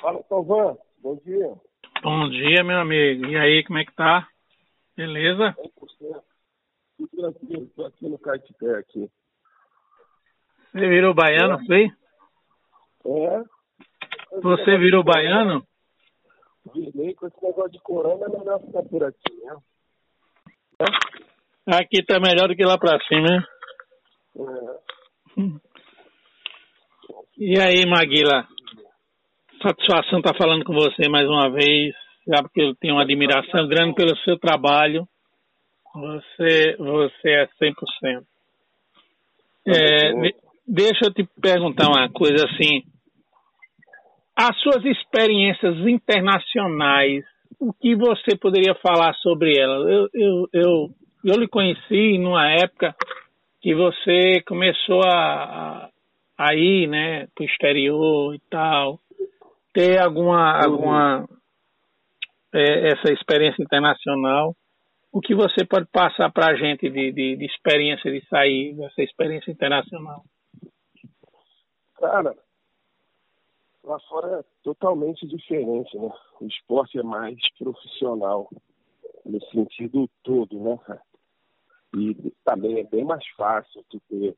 Fala, Tovan. Bom dia. Bom dia, meu amigo. E aí, como é que tá? Beleza? 100%. Tudo tranquilo. Estou aqui no Caetité aqui. Você virou baiano, É. foi? É? Você virou baiano? Virei com esse negócio de corona, é melhor ficar por aqui, né? Aqui tá melhor do que lá pra cima, né? É. E aí, Maguila? Satisfação estar falando com você mais uma vez. Sabe que eu tenho uma admiração grande pelo seu trabalho. Você, você é 100%. É, de- deixa eu te perguntar uma coisa assim. As suas experiências internacionais, o que você poderia falar sobre elas? Eu, eu, eu, eu lhe conheci numa época que você começou a, a, a ir né, para o exterior e tal. Ter alguma, alguma é, essa experiência internacional. O que você pode passar para a gente de, de, de experiência de sair dessa experiência internacional? Cara, lá fora é totalmente diferente, né? O esporte é mais profissional, no sentido todo, né? E também é bem mais fácil tu ter,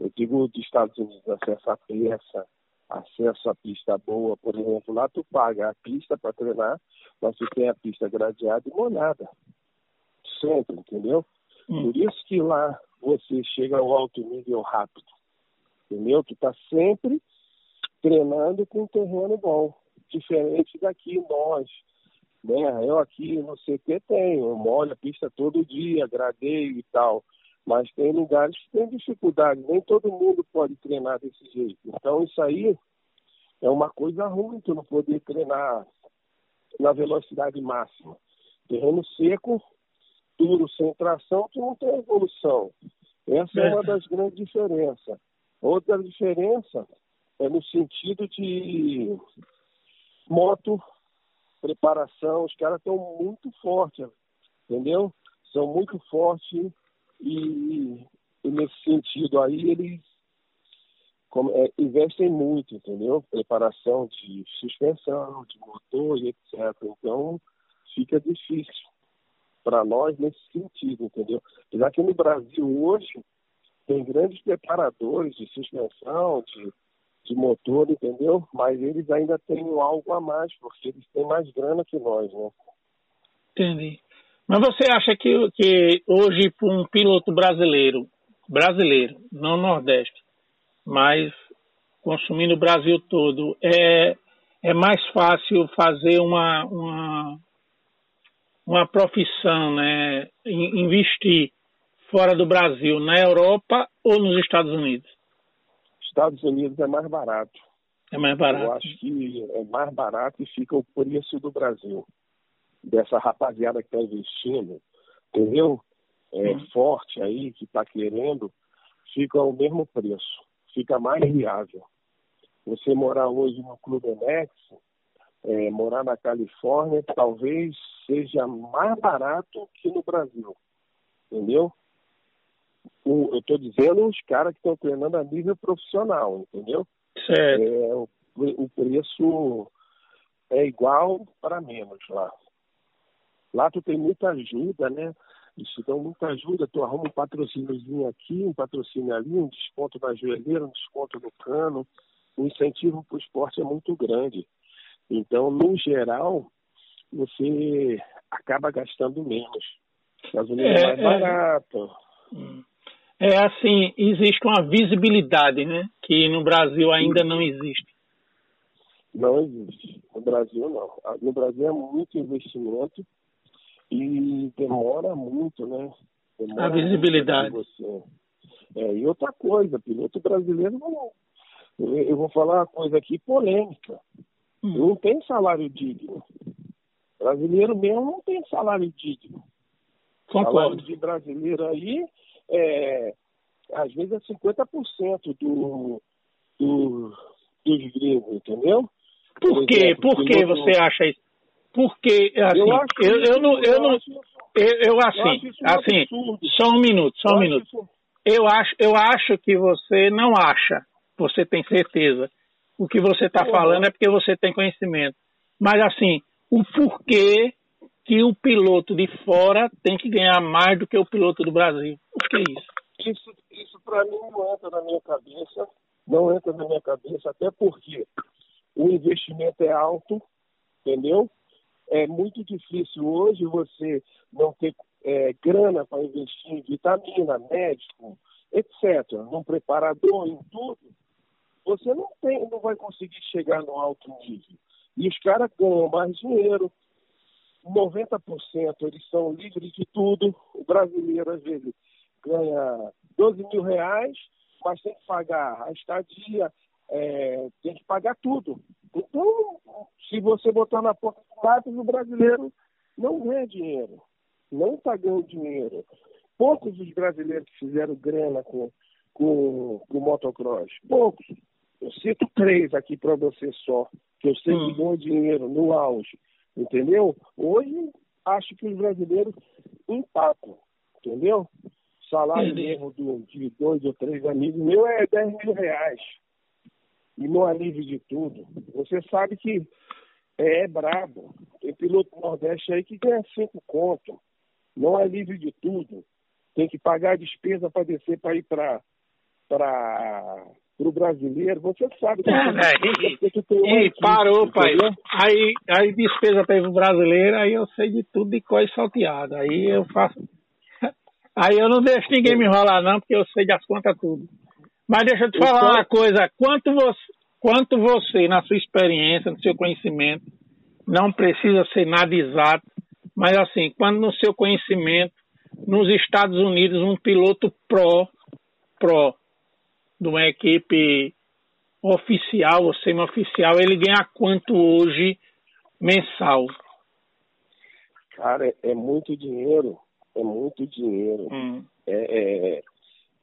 eu digo dos Estados Unidos, acesso à peça, acesso à pista boa, por exemplo, lá tu paga a pista para treinar, mas tu tem a pista gradeada e molhada. Sempre, entendeu? Hum. Por isso que lá você chega ao alto nível rápido. Entendeu? Tu tá sempre treinando com um terreno bom. Diferente daqui nós. Né? Eu aqui no CT tenho, eu molho a pista todo dia, gradeio e tal. Mas tem lugares que tem dificuldade, nem todo mundo pode treinar desse jeito. Então isso aí é uma coisa ruim tu não poder treinar na velocidade máxima. Terreno seco, duro, sem tração, tu não tem evolução. Essa é uma das grandes diferenças. Outra diferença é no sentido de moto, preparação, os caras estão muito fortes, entendeu? São muito fortes e, e nesse sentido aí eles como, é, investem muito, entendeu? Preparação de suspensão, de motor e etc. Então fica difícil para nós nesse sentido, entendeu? Já que no Brasil hoje tem grandes preparadores de suspensão, de, de motor, entendeu? Mas eles ainda têm algo a mais, porque eles têm mais grana que nós, né? Entendi. Mas você acha que, que hoje, para um piloto brasileiro, brasileiro, não Nordeste, mas consumindo o Brasil todo, é, é mais fácil fazer uma, uma, uma profissão, né? In- Investir fora do Brasil, na Europa ou nos Estados Unidos? Estados Unidos é mais barato. É mais Eu barato. acho que é mais barato e fica o preço do Brasil. Dessa rapaziada que está investindo, entendeu? É forte aí, que está querendo, fica o mesmo preço. Fica mais viável. Você morar hoje no Clube Enex, é, morar na Califórnia, talvez seja mais barato que no Brasil. Entendeu? O- eu estou dizendo os caras que estão treinando a nível profissional, entendeu? Certo. É, o, o preço é igual para menos lá. Lá tu tem muita ajuda, né? Eles te dão muita ajuda, tu arruma um patrocíniozinho aqui, um patrocínio ali, um desconto na joelheira, um desconto no cano. O incentivo para o esporte é muito grande. Então, no geral, você acaba gastando menos. Gasolina é, É, mais é. barato. Hum. É assim, existe uma visibilidade, né? Que no Brasil ainda não existe. Não existe. No Brasil, não. Ah, No Brasil é muito investimento e demora muito, né? Demora A visibilidade. Você. É, e outra coisa, piloto brasileiro não. Eu vou falar uma coisa aqui polêmica. Hum. Não tem salário digno. Brasileiro mesmo não tem salário digno. Salário Concordo. de brasileiro aí, é, às vezes é 50% do, do, dos gringos, entendeu? Por quê? exemplo, Por que você acha isso? Porque, assim, eu acho eu, eu não, eu não, eu, eu eu assim, assim, absurdo. só um minuto, só um minuto. isso- Eu acho, eu acho que você não acha, você tem certeza, o que você está falando é porque você tem conhecimento. Mas assim, o porquê que o piloto de fora tem que ganhar mais do que o piloto do Brasil? O que é isso? Isso, isso para mim não entra na minha cabeça, não entra na minha cabeça, até porque o investimento é alto, entendeu? É muito difícil hoje você não ter é, grana para investir em vitamina, médico, etc., num preparador, em tudo. Você não tem, não vai conseguir chegar no alto nível. E os caras ganham mais dinheiro. 90% eles são livres de tudo. O brasileiro, às vezes, ganha 12 mil reais, mas tem que pagar a estadia, é, tem que pagar tudo. Então, se você botar na porta do o brasileiro não ganha dinheiro, não está ganhando dinheiro. Poucos os brasileiros que fizeram grana com, com, com o motocross, poucos. Eu cito três aqui para você só, que eu sei hum. que ganham dinheiro no auge, entendeu? Hoje, acho que os brasileiros empatam, entendeu? salário mesmo do, de dois ou três amigos meu é 10 mil reais. E no alívio de tudo. Você sabe que é, é brabo. Tem piloto do Nordeste aí que ganha cinco conto. Não alívio de tudo. Tem que pagar a despesa para descer para ir para para o brasileiro, você sabe que, é, né? e, que e parou, pai. Aí, aí despesa para ir para o brasileiro, aí eu sei de tudo de coisa salteada. Aí eu faço Aí eu não deixo ninguém me enrolar, não, porque eu sei das contas tudo. Mas deixa eu te falar então... uma coisa: quanto você, quanto você, na sua experiência, no seu conhecimento, não precisa ser nada exato, mas assim, quando no seu conhecimento, nos Estados Unidos, um piloto pró, pró, de uma equipe oficial ou semi-oficial, ele ganha quanto hoje mensal? Cara, é, é muito dinheiro é muito dinheiro. Hum. É, é,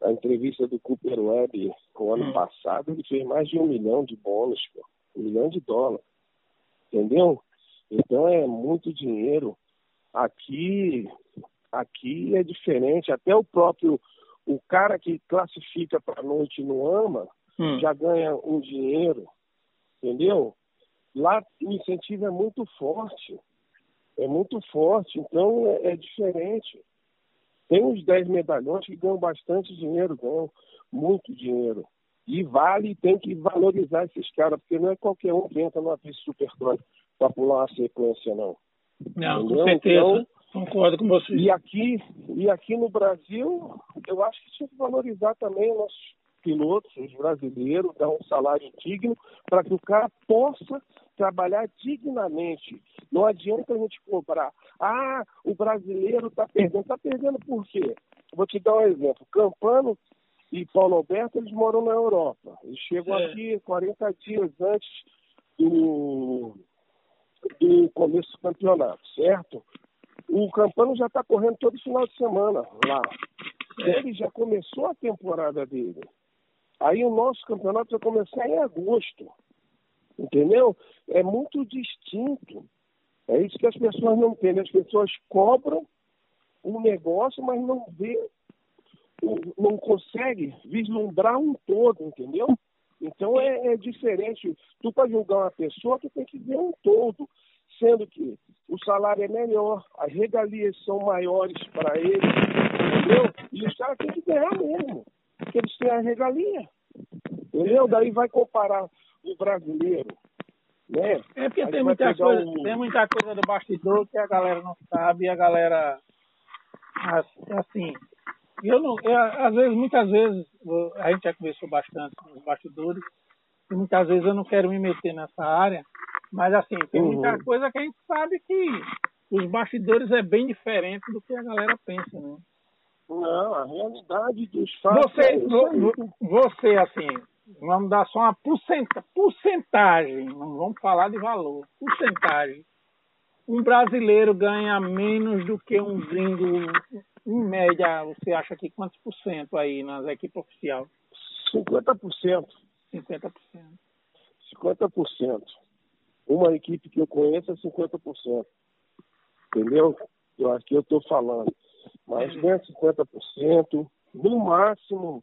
a entrevista do Cooper Webb o ano hum. passado, ele fez mais de um milhão de bônus, pô, um milhão de dólares. Entendeu? Então é muito dinheiro. Aqui, aqui é diferente. Até o próprio o cara que classifica para a noite no AMA hum. já ganha um dinheiro, entendeu? Lá o incentivo é muito forte é muito forte, então é, é diferente. Tem uns 10 medalhões que ganham bastante dinheiro, ganham muito dinheiro. E vale, tem que valorizar esses caras, porque não é qualquer um que entra numa pista supercross para pular uma sequência, não. Não, Entendeu? com certeza. Então, Concordo com você. E aqui, e aqui no Brasil, eu acho que tinha que valorizar também os nossos pilotos, os brasileiros, dar um salário digno para que o cara possa trabalhar dignamente. Não adianta a gente cobrar. Ah, o brasileiro está perdendo. Está perdendo por quê? Vou te dar um exemplo. Campano e Paulo Alberto, eles moram na Europa. Eles chegam é. aqui 40 dias antes do, do começo do campeonato, certo? O Campano já está correndo todo final de semana lá. É. Ele já começou a temporada dele. Aí o nosso campeonato vai começar em agosto. Entendeu? É muito distinto. É isso que as pessoas não entendem. As pessoas cobram um negócio, mas não vê, não consegue vislumbrar um todo, entendeu? Então é, é diferente. Tu para julgar uma pessoa, tu tem que ver um todo, sendo que o salário é melhor, as regalias são maiores para eles, entendeu? E os caras têm que ganhar mesmo, porque eles têm a regalia, entendeu? Daí vai comparar o brasileiro. Né? É porque tem muita, coisa, um... tem muita coisa do bastidor que a galera não sabe e a galera assim. Eu não, eu, às vezes, muitas vezes, a gente já conversou bastante com os bastidores, e muitas vezes eu não quero me meter nessa área, mas assim, tem uhum. muita coisa que a gente sabe que os bastidores é bem diferente do que a galera pensa, né? Não, a realidade dos fatos. Você, é você assim, Vamos dar só uma porcentagem, não vamos falar de valor, porcentagem. Um brasileiro ganha menos do que um gringo, em média, você acha que quantos por cento aí nas equipes oficiais? 50%. 50%. 50%. Uma equipe que eu conheço é 50%. Entendeu? Eu acho que eu estou falando. Mas ganha 50%, no máximo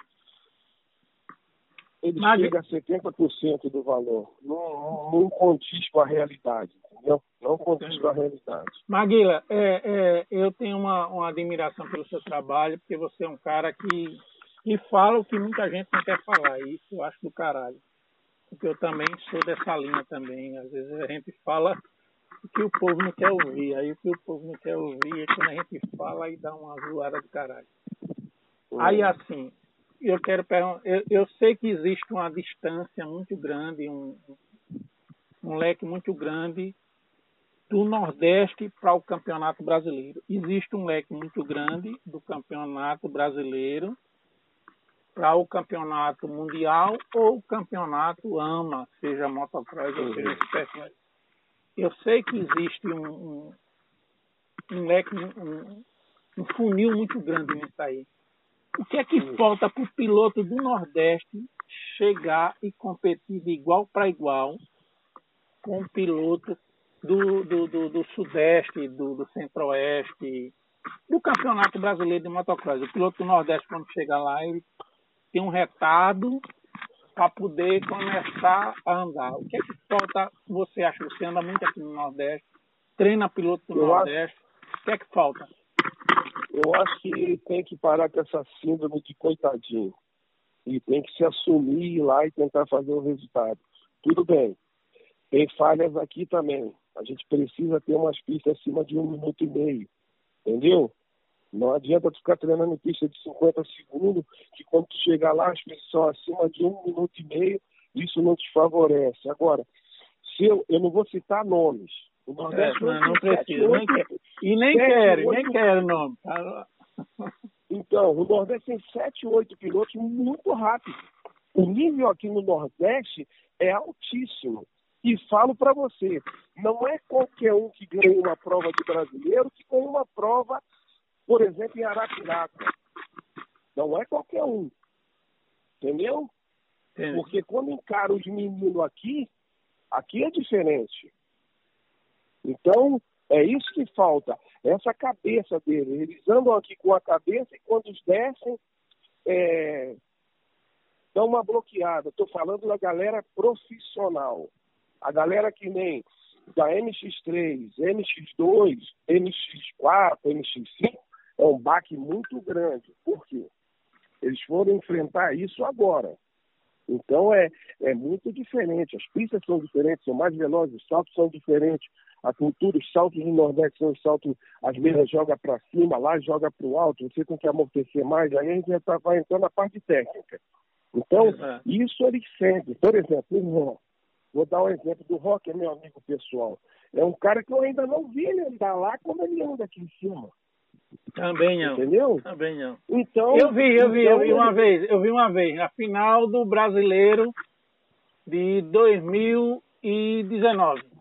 ele chega a 70% do valor. Não, não, condiz com a realidade, entendeu? Não condiz com a realidade. Maguila, é, é, eu tenho uma, uma admiração pelo seu trabalho, porque você é um cara que, que fala o que muita gente não quer falar. E isso eu acho do caralho. Porque eu também sou dessa linha também. Às vezes a gente fala o que o povo não quer ouvir. Aí o que o povo não quer ouvir é quando a gente fala e dá uma zoada do caralho. Aí assim, eu quero eu, eu, sei que existe uma distância muito grande, um, um leque muito grande do Nordeste para o Campeonato Brasileiro. Existe um leque muito grande do Campeonato Brasileiro para o Campeonato Mundial ou o Campeonato AMA, seja motocross ou seja espécie. Eu sei que existe um, um, um leque, um, um funil muito grande nisso aí. O que é que falta para o piloto do Nordeste chegar e competir de igual para igual com o piloto do, do, do, do Sudeste, do, do Centro-Oeste, do Campeonato Brasileiro de Motocross? O piloto do Nordeste, quando chega lá, ele tem um retado para poder começar a andar. O que é que falta, você acha? Você anda muito aqui no Nordeste, treina piloto do Eu Nordeste, acho... o que é que falta? Eu acho que tem que parar com essa síndrome de coitadinho. E tem que se assumir ir lá e tentar fazer o resultado. Tudo bem. Tem falhas aqui também. A gente precisa ter umas pistas acima de um minuto e meio. Entendeu? Não adianta tu ficar treinando pista de 50 segundos, que quando tu chegar lá, as pistas são acima de um minuto e meio, isso não te favorece. Agora, se eu, eu não vou citar nomes, o Nordeste é, não, não precisa. Nem quer. E nem quero, nem quero nome. Então, o Nordeste tem 7, 8 pilotos muito rápidos. O nível aqui no Nordeste é altíssimo. E falo para você, não é qualquer um que ganha uma prova de brasileiro que ganha uma prova, por exemplo, em Arapiraca. Não é qualquer um. Entendeu? Porque quando encara os meninos aqui, aqui é diferente. Então, é isso que falta, essa cabeça dele. Eles andam aqui com a cabeça e quando descem, é, dão uma bloqueada. Estou falando da galera profissional. A galera que nem da MX3, MX2, MX4, MX5, é um baque muito grande. Por quê? Eles foram enfrentar isso agora. Então é, é muito diferente. As pistas são diferentes, são mais velozes, os saltos são diferentes. A cultura, os saltos no Nordeste são os saltos, as mesas joga para cima, lá joga para o alto, você tem que amortecer mais, aí a gente já tá, vai entrando na parte técnica. Então, uhum. isso ele sente. Por exemplo, o Rock. Vou dar um exemplo do Rock, é meu amigo pessoal. É um cara que eu ainda não vi ele andar lá como ele anda aqui em cima. Também não. Entendeu? Também não. Então, eu vi, eu vi, então, eu vi uma vez, eu vi uma vez, na final do brasileiro de 2019.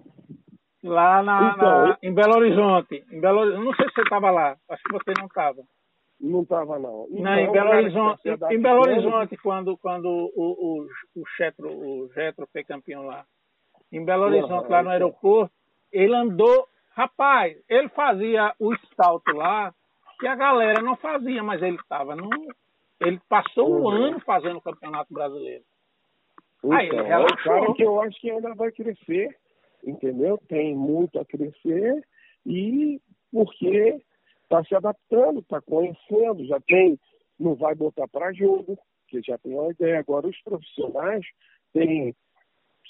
Lá na, então, na em Belo Horizonte. Em Belo, não sei se você estava lá, acho que você não estava. Não estava, não. Então, não, em Belo Horizonte, em Belo Horizonte quando, quando o, o, o, Chetro, o Getro foi campeão lá. Em Belo Horizonte, uhum, lá no aeroporto, ele andou Rapaz, ele fazia o salto lá que a galera não fazia, mas ele estava no. Ele passou uhum. um ano fazendo o Campeonato Brasileiro. Então, Aí ele relaxou. É cara que eu acho que ainda vai crescer, entendeu? Tem muito a crescer e porque está se adaptando, está conhecendo, já tem, não vai botar para jogo, que já tem uma ideia. Agora, os profissionais têm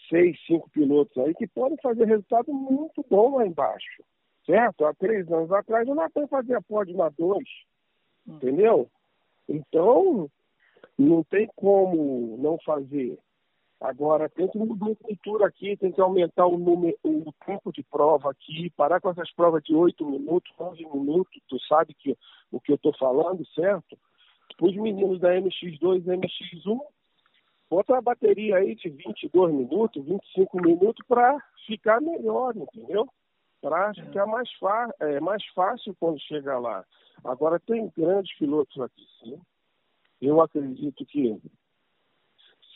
seis, cinco pilotos aí que podem fazer resultado muito bom lá embaixo. Certo? Há três anos atrás o Natan fazia pódio na dois. Hum. Entendeu? Então, não tem como não fazer. Agora, tem que mudar a cultura aqui, tem que aumentar o, número, o tempo de prova aqui, parar com essas provas de 8 minutos, 11 minutos, tu sabe que, o que eu estou falando, certo? Os meninos da MX2 e MX1 Bota a bateria aí de 22 minutos, 25 minutos para ficar melhor, entendeu? Para é. ficar mais, é, mais fácil quando chegar lá. Agora, tem grandes pilotos aqui, sim. Eu acredito que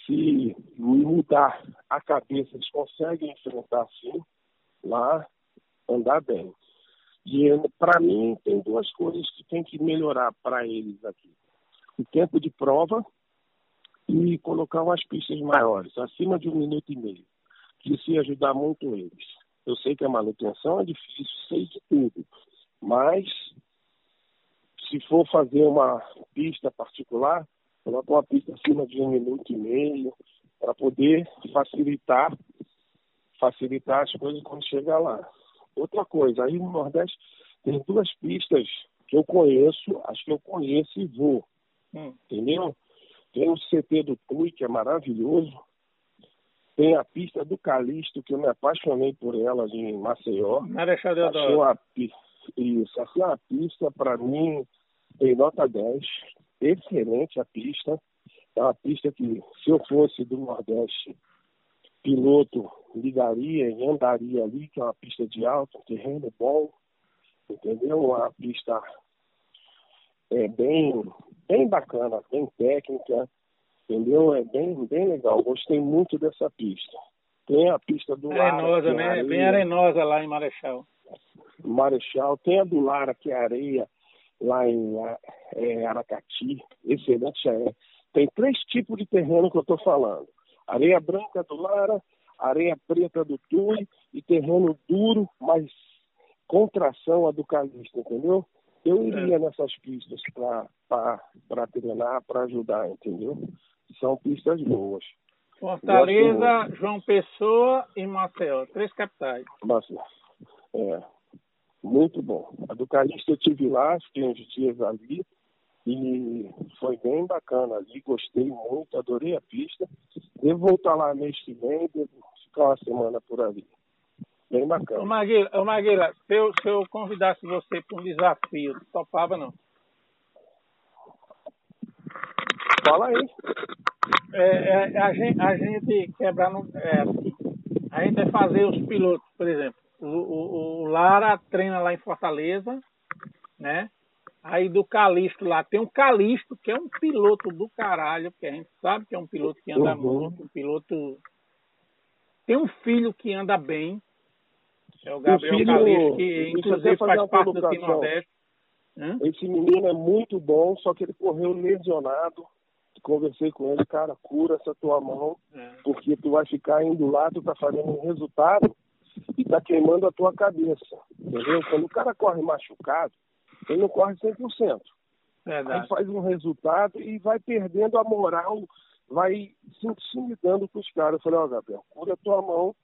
se mudar a cabeça, eles conseguem enfrentar sim, lá, andar bem. E para mim tem duas coisas que tem que melhorar para eles aqui. O tempo de prova e colocar umas pistas maiores, acima de um minuto e meio, que isso ia ajudar muito eles. Eu sei que a manutenção é difícil, sei de tudo, mas se for fazer uma pista particular, coloca uma pista acima de um minuto e meio, para poder facilitar facilitar as coisas quando chegar lá. Outra coisa, aí no Nordeste tem duas pistas que eu conheço, acho que eu conheço e vou. Hum. Entendeu? Tem o CT do Tui, que é maravilhoso. Tem a pista do Calixto, que eu me apaixonei por ela em Maceió. Marechal Deodoro. Uma, isso, a pista, para mim, tem nota 10. Excelente a pista. É uma pista que, se eu fosse do Nordeste, piloto ligaria e andaria ali, que é uma pista de alto, terreno bom, entendeu? Uma pista é, bem, bem bacana, bem técnica, entendeu? É bem, bem legal. Gostei muito dessa pista. Tem a pista do arenosa, Lara. né? Areia. Bem arenosa lá em Marechal. Marechal. Tem a do Lara, que é areia, lá em é, Aracati. Excelente é. Tem três tipos de terreno que eu estou falando. Areia branca do Lara, areia preta do Tui e terreno duro, mas com tração a do Calista, entendeu? Eu iria é. nessas pistas para treinar, para ajudar, entendeu? São pistas boas. Fortaleza, João Pessoa e Maceió, três capitais. Maceió. É, muito bom. A do Calista eu tive lá, fiquei uns dias ali e foi bem bacana ali, gostei muito, adorei a pista. Devo voltar lá mês que vem, devo ficar uma semana por ali. Bem bacana. Ô Maguila, ô Maguila se, eu, se eu convidasse você para um desafio, topava não? Fala aí. É, é, a, gente, a gente quebrar no. É, a gente vai fazer os pilotos, por exemplo. O, o, o Lara treina lá em Fortaleza, né? Aí do Calixto lá, tem um Calixto, que é um piloto do caralho, que a gente sabe que é um piloto que anda uhum. muito, um piloto. Tem um filho que anda bem, é o Gabriel Calixto, que inclusive faz parte do Time Nordeste. Esse menino é muito bom, só que ele correu lesionado. Conversei com ele, cara, cura essa tua mão, é. porque tu vai ficar indo lá, tu tá fazendo um resultado e tá queimando a tua cabeça. Entendeu? Quando o cara corre machucado, ele não corre 100%. Verdade. Aí faz um resultado e vai perdendo a moral, vai se intimidando com os caras. Eu falei, ó, oh, Gabriel, cura a tua mão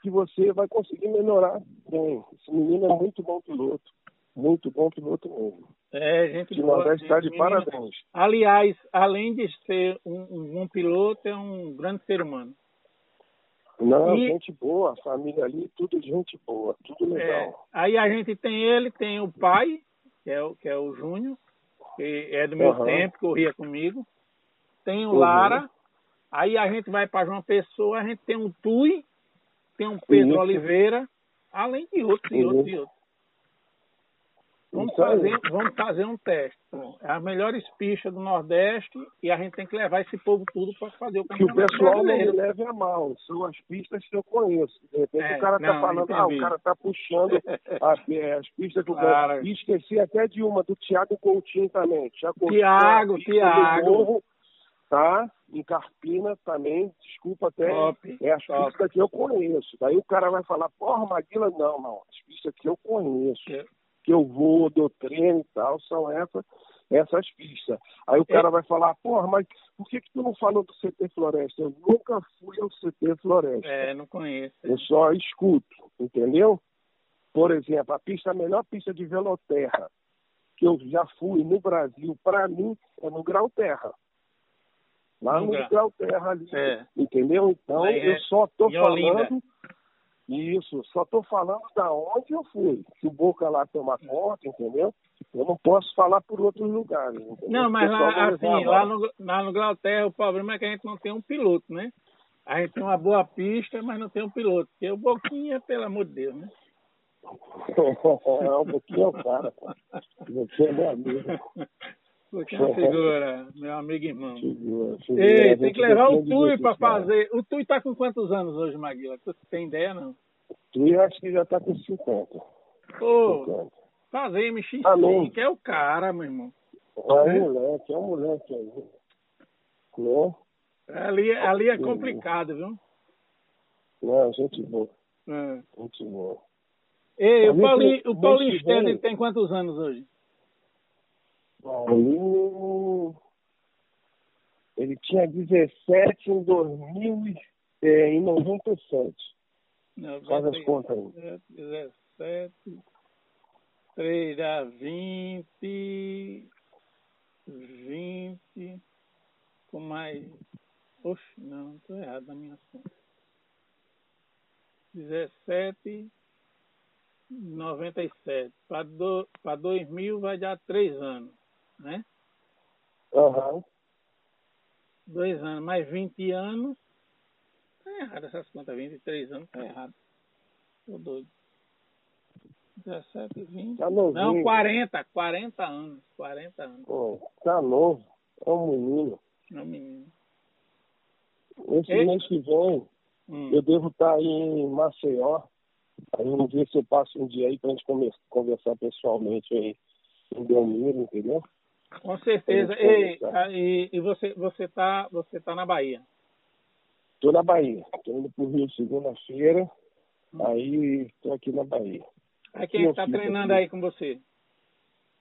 que você vai conseguir melhorar bem. Esse menino é muito bom piloto. Muito bom piloto mesmo. É, gente. De Nordeste está de parabéns. Aliás, além de ser um, um, piloto, é um grande ser humano. Não, e... gente boa, a família ali, tudo gente boa, tudo é, legal. É, aí a gente tem ele, tem o pai, que é o, que é o Júnior, que é do meu uhum. tempo, corria comigo. Tem o uhum. Lara, aí a gente vai para João Pessoa, a gente tem um Tui, tem um Pedro Oliveira, além de outros e outros e outros. Vamos fazer, vamos fazer um teste. É as melhores pistas do Nordeste e a gente tem que levar esse povo tudo para fazer o campeonato. Que o pessoal não me leve a mal. São as pistas que eu conheço. De repente é, o cara está falando, ah, o cara está puxando as, é, as pistas do claro. E esqueci até de uma, do Thiago Coutinho também. Thiago, Thiago. Thiago. tá? em Carpina também, desculpa até, top, é as top. pistas que eu conheço. Daí o cara vai falar, porra, Maguila, não, não, as pistas que eu conheço, é. Que eu vou, dou treino e tal, são essas, essas pistas. Aí o cara vai falar, porra, mas por que, que tu não falou do CT Floresta? Eu nunca fui ao CT Floresta. É, não conheço. Eu só escuto, entendeu? Por exemplo, a pista, a melhor pista de veloterra que eu já fui no Brasil, para mim, é no Grau Terra lá no Grau Terra ali. É. Entendeu? Então eu é só tô falando. Isso, só tô falando da onde eu fui. Se o Boca lá toma conta, entendeu? Eu não posso falar por outros lugares. Entendeu? Não, mas lá, assim, lá no, lá no Grau Terra o problema é que a gente não tem um piloto, né? A gente tem uma boa pista, mas não tem um piloto. Porque o Boquinha, pelo amor de Deus, né? é, um pouquinho é o cara, pô. Você é meu amigo. Porque não figura, meu amigo irmão. Figura, figura. Ei, tem que levar o Tui para fazer. O Tui tá com quantos anos hoje, Maguila? Tu tem ideia, não? O Tui acho que já tá com 50. Pô, fazer MX5, ah, que é o cara, meu irmão. É um moleque, é um moleque aí. Né? Ali, ali é complicado, viu? Não, gente boa. É. Gente boa. Ei, o Paulinho, o Paulinho Stender tem quantos anos hoje? Paulinho. Ele tinha 17 em 2000 e, é, em 97. Faz as contas aí. 17, 3 dá 20, 20, com mais. Oxe, não, estou errado na minha conta. 17, 97. Para do, pra 2000 vai dar 3 anos, né? Aham. Dois anos, mais 20 anos. Tá errado essas contas, 23 anos, tá errado. Tô doido. 17, 20. Tá novinho. Não, 40, 40 anos. 40 anos. Pô, tá novo. É um menino. Não, menino. Esse Ei. mês que vem, Hum. eu devo estar aí em Maceió. Aí vamos ver se eu passo um dia aí pra gente conversar pessoalmente aí em Belmiro, entendeu? Com certeza. Conversar. ah, e, e você, você, tá, você tá na Bahia. Tô na Bahia. Tô indo pro Rio segunda-feira. Hum. Aí tô aqui na Bahia. Aí quem é tá sim, treinando sim. aí com você?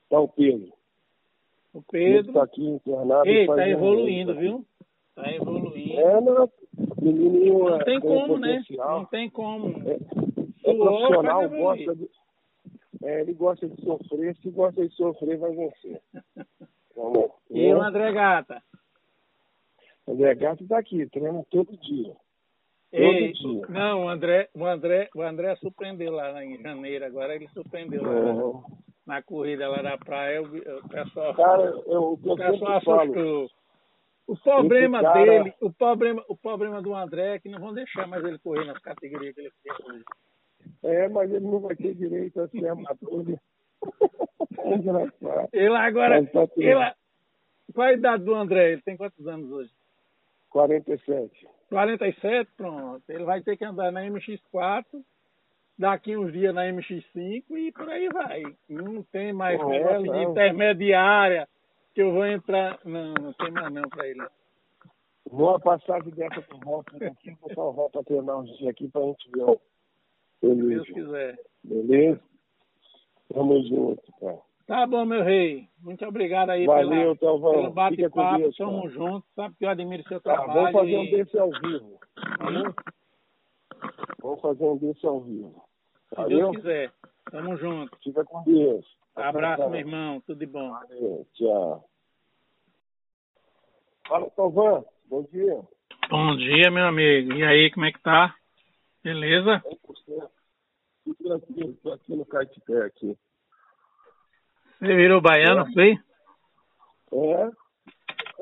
Tá o Pedro. O Pedro. tá aqui internado. Ei, tá um evoluindo, viu? Tá evoluindo. É, não. Menininho Não é, tem tem como, né? Não tem como. É, é profissional, gosta de. É, ele gosta de sofrer. Se gosta de sofrer, vai vencer. Vamos. E o André Gata? André Gato tá aqui, treina todo dia. Ei, dia. não, o André, o André, o André surpreendeu lá em janeiro, agora ele surpreendeu lá Uhum. na corrida lá da praia, o, o pessoal, Cara, eu, o o pessoal assustou. O problema cara- dele, o problema, o problema do André é que não vão deixar mais ele correr nas categorias que ele fez hoje. É, mas ele não vai ter direito a ser amador. né? É engraçado. Ele agora, tá ele, qual a idade do André? Ele tem quantos anos hoje? 47. 47, pronto. Ele vai ter que andar na MX4, daqui uns dias na MX5 e por aí vai. Não tem mais Não, negócio de intermediária que eu vou entrar. Não, não tem mais não pra ele. Numa passagem dessa pro Ropa aqui, eu vou botar o Ropa treinar uns dias aqui pra gente ver Se Deus quiser. Beleza? Tamo junto, cara. Tá bom, meu rei. Muito obrigado aí Valeu, pela, Telvão. pelo bate-papo. Tamo cara. junto. Sabe que eu admiro seu Tá, trabalho. vamos fazer um e- desse ao vivo. Valeu? Vamos fazer um desse ao vivo. Se Valeu? Deus quiser. Tamo junto. Fica com Deus. Abraço, meu irmão. Tudo de bom. Valeu, tchau. Fala, Telvão. Bom dia. Bom dia, meu amigo. E aí, como é que tá? Beleza? 100%. Tudo tranquilo. Tô aqui no Caetité aqui. Você virou baiano, foi? É?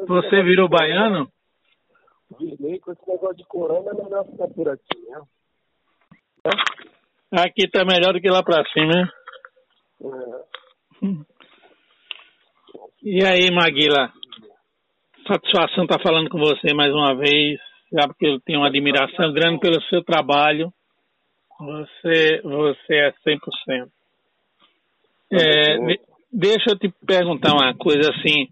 Você virou baiano? Virei com esse negócio de corona, é melhor ficar por aqui, né? Aqui tá melhor do que lá pra cima, né? É. E aí, Maguila? Satisfação estar falando com você mais uma vez, já porque eu tenho uma admiração grande pelo seu trabalho. Você, você é 100%. É, de- deixa eu te perguntar uma coisa assim.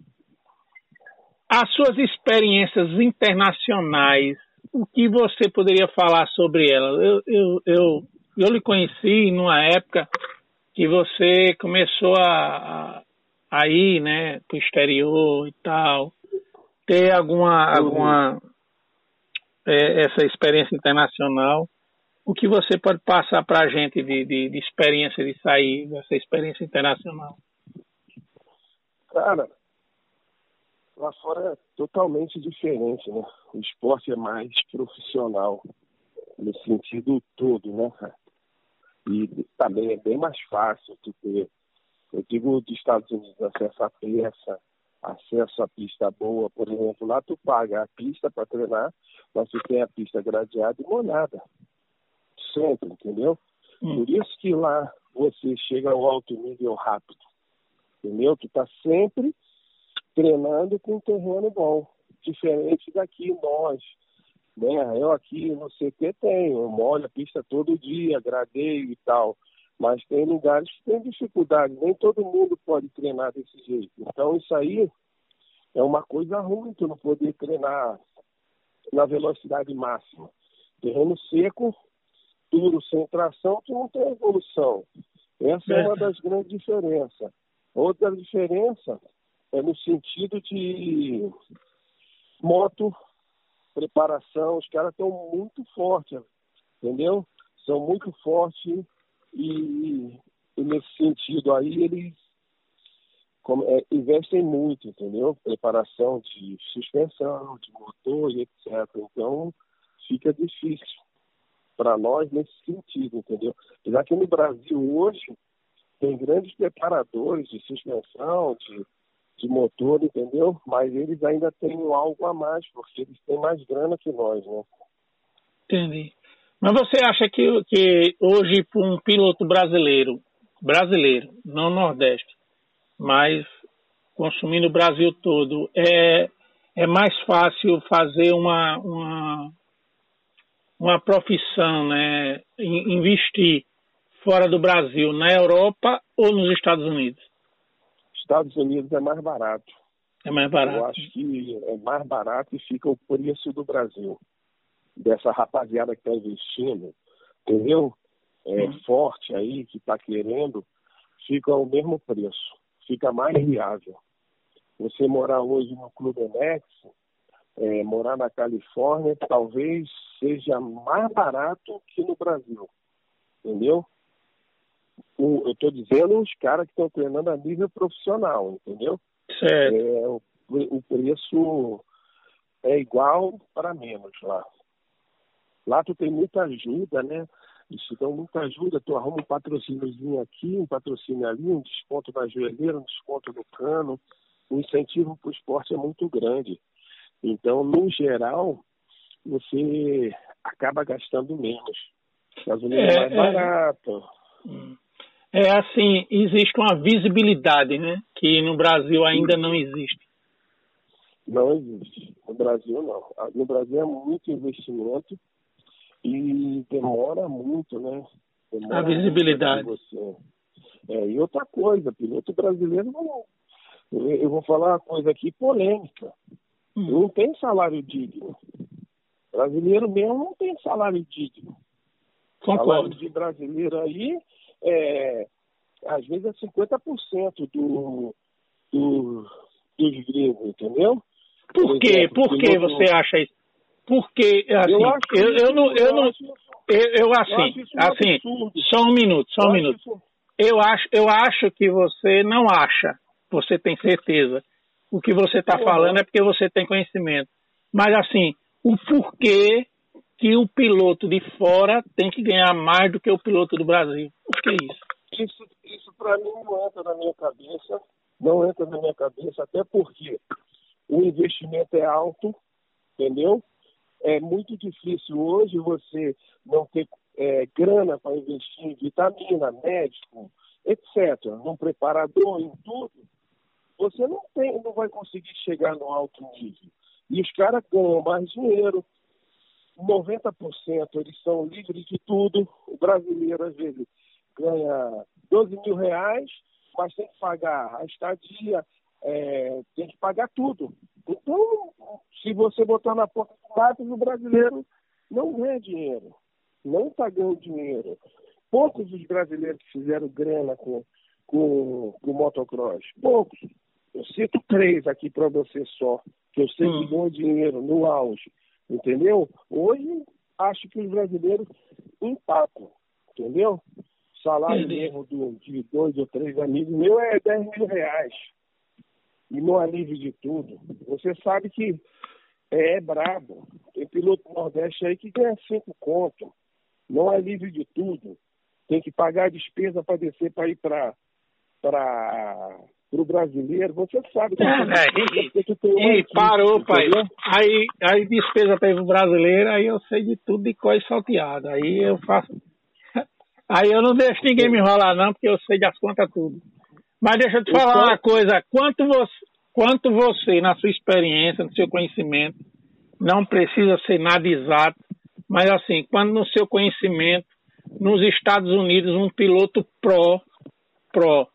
As suas experiências internacionais, o que você poderia falar sobre elas? Eu, eu, eu, eu lhe conheci numa época que você começou a, a, a ir né, para o exterior e tal. Ter alguma, alguma é, essa experiência internacional. O que você pode passar para a gente de, de, de experiência de sair dessa experiência internacional? Cara, lá fora é totalmente diferente, né? O esporte é mais profissional, no sentido todo, né? E também é bem mais fácil tu ter, eu digo dos Estados Unidos, acesso à peça, acesso à pista boa, por exemplo, lá tu paga a pista para treinar, mas tu tem a pista gradeada e molhada. Sempre, entendeu? Hum. Por isso que lá você chega ao alto nível rápido. Entendeu? Tu tá sempre treinando com um terreno bom. Diferente daqui, nós. Né? Eu aqui no CT tenho, eu molho a pista todo dia, gradeio e tal. Mas tem lugares que tem dificuldade, nem todo mundo pode treinar desse jeito. Então isso aí é uma coisa ruim, tu não poder treinar na velocidade máxima. Terreno seco, duro, sem tração, tu não tem evolução. Essa é, é uma das grandes diferenças. Outra diferença é no sentido de moto, preparação, os caras estão muito fortes, entendeu? São muito fortes e, e nesse sentido aí eles como, é, investem muito, entendeu? Preparação de suspensão, de motor e etc. Então fica difícil para nós nesse sentido, entendeu? Apesar que no Brasil hoje tem grandes preparadores de suspensão, de, de motor, entendeu? Mas eles ainda têm algo a mais, porque eles têm mais grana que nós, né? Entendi. Mas você acha que, que hoje, para um piloto brasileiro, brasileiro, não Nordeste, mas consumindo o Brasil todo, é, é mais fácil fazer uma, uma, uma profissão, né? investir fora do Brasil, na Europa ou nos Estados Unidos? Estados Unidos é mais barato. É mais barato. Eu acho que é mais barato e fica o preço do Brasil dessa rapaziada que está investindo, entendeu? É, hum. Forte aí, que está querendo, fica o mesmo preço, fica mais viável. Você morar hoje no Clube Nex, é, morar na Califórnia, talvez seja mais barato que no Brasil, entendeu? O, eu estou dizendo os caras que estão treinando a nível profissional, entendeu? Certo. É, o, o preço é igual para menos lá. Lá tu tem muita ajuda, né? Eles te dão muita ajuda, tu arruma um patrocíniozinho aqui, um patrocínio ali, um desconto na joelheira, um desconto no cano. O incentivo para o esporte é muito grande. Então, no geral, você acaba gastando menos. Gasolina é, é mais é, barato. É assim, existe uma visibilidade, né? Que no Brasil ainda não existe. Não existe. No Brasil não. No Brasil é muito investimento e demora muito, né? Demora a visibilidade. Você. É, e outra coisa, piloto brasileiro, não, eu vou falar uma coisa aqui polêmica. Hum. Não tem salário digno. Brasileiro mesmo não tem salário digno. Concordo. Salário de brasileiro aí, é, às vezes é 50% do, do, dos gringos, entendeu? Por, Por quê? Exemplo, Por que você acha isso? Porque, assim, eu, acho eu, eu não, eu, não, eu, assim, assim, só um minuto, só um minuto. Eu acho, eu acho que você não acha, você tem certeza. O que você está falando é porque você tem conhecimento. Mas, assim, o porquê que o piloto de fora tem que ganhar mais do que o piloto do Brasil? Por que isso? Isso, isso para mim não entra na minha cabeça, não entra na minha cabeça, até porque o investimento é alto, entendeu? É muito difícil hoje você não ter é, grana para investir em vitamina, médico, etc., num preparador, em tudo. Você não tem, não vai conseguir chegar no alto nível. E os caras ganham mais dinheiro. 90% eles são livres de tudo. O brasileiro, às vezes, ganha 12 mil reais, mas tem que pagar a estadia, é, tem que pagar tudo. Então, se você botar na porta do lápis, o brasileiro não ganha dinheiro, não está ganhando dinheiro. Poucos os brasileiros que fizeram grana com, com, com motocross, poucos. Eu cito três aqui para você só, que eu sei hum. que ganham dinheiro no auge, entendeu? Hoje, acho que os brasileiros empatam, entendeu? salário mesmo do, de dois ou três amigos meu é 10 mil reais e no alívio de tudo. Você sabe que é, brabo. Tem piloto Nordeste aí que ganha cinco conto. Não é alívio de tudo. Tem que pagar a despesa para descer para ir para o brasileiro. Você sabe que, é, é, que tem e, equipe, parou, pai. Aí, aí despesa para ir para o brasileiro, aí eu sei de tudo de coisa salteada. Aí eu faço. Aí eu não deixo ninguém me enrolar, não, porque eu sei das contas tudo. Mas deixa eu te falar então, uma coisa. Quanto você, quanto você, na sua experiência, no seu conhecimento, não precisa ser nada exato, mas assim, quando no seu conhecimento, nos Estados Unidos, um piloto pró, pró,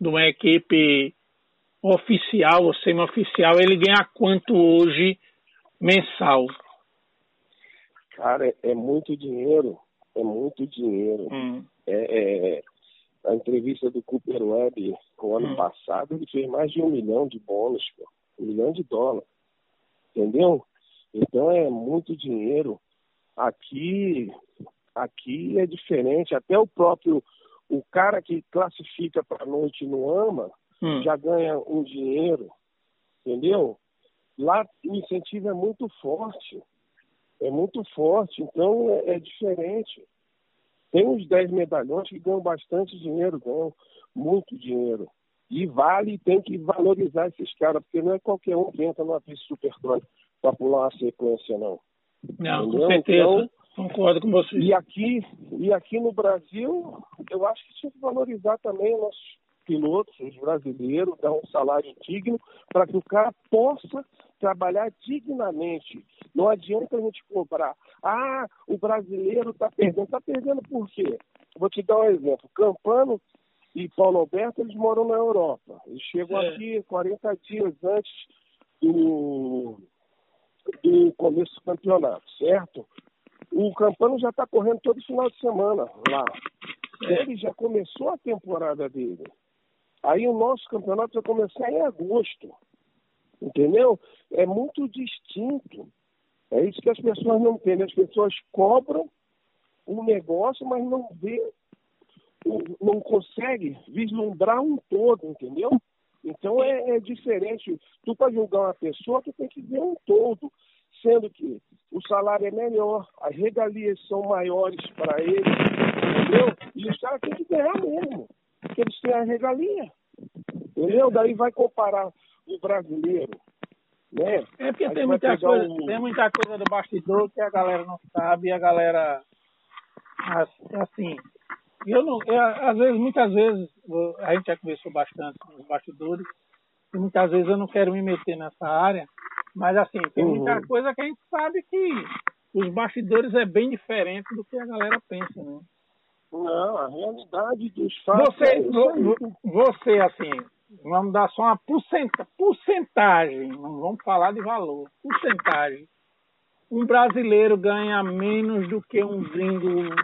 de uma equipe oficial ou semi-oficial, ele ganha quanto hoje mensal? Cara, é, é muito dinheiro. É muito dinheiro. Hum. É, é, a entrevista do Cooper Webb o ano hum. passado, ele fez mais de um milhão de bônus, pô. um milhão de dólares. Entendeu? Então é muito dinheiro. Aqui, aqui é diferente. Até o próprio o cara que classifica para a noite no AMA hum. já ganha um dinheiro, entendeu? Lá o incentivo é muito forte, é muito forte, então é, é diferente. Tem uns 10 medalhões que ganham bastante dinheiro, ganham muito dinheiro. E vale, tem que valorizar esses caras, porque não é qualquer um que entra numa pista supercrônica para pular uma sequência, não. Não, Entendeu? com certeza. Então, Concordo com você. E aqui, e aqui no Brasil, eu acho que tinha que valorizar também os nossos pilotos, os brasileiros, dar um salário digno para que o cara possa trabalhar dignamente. Não adianta a gente cobrar. Ah, o brasileiro está perdendo. Está perdendo por quê? Vou te dar um exemplo. Campano e Paulo Alberto, eles moram na Europa. Eles chegam é. aqui 40 dias antes do, do começo do campeonato, certo? O Campano já está correndo todo final de semana lá. É. Ele já começou a temporada dele. Aí o nosso campeonato vai começar em agosto. Entendeu? É muito distinto. É isso que as pessoas não entendem. As pessoas cobram um negócio, mas não vê, não consegue vislumbrar um todo, entendeu? Então é, é diferente. Tu para julgar uma pessoa, tu tem que ver um todo sendo que o salário é melhor, as regalias são maiores para eles, entendeu? E os caras têm que ganhar mesmo, porque eles têm a regalia, entendeu? Daí vai comparar o brasileiro, né? É porque tem muita, coisa, um... tem muita coisa do bastidor que a galera não sabe a galera, assim, eu não, eu, às vezes, muitas vezes, a gente já conversou bastante com os bastidores, e muitas vezes eu não quero me meter nessa área, mas assim, tem uhum. muita coisa que a gente sabe que os bastidores é bem diferente do que a galera pensa, né? Não, a realidade dos fatos. Você, é você assim, vamos dar só uma porcenta, porcentagem, não vamos falar de valor, porcentagem. Um brasileiro ganha menos do que um gringo,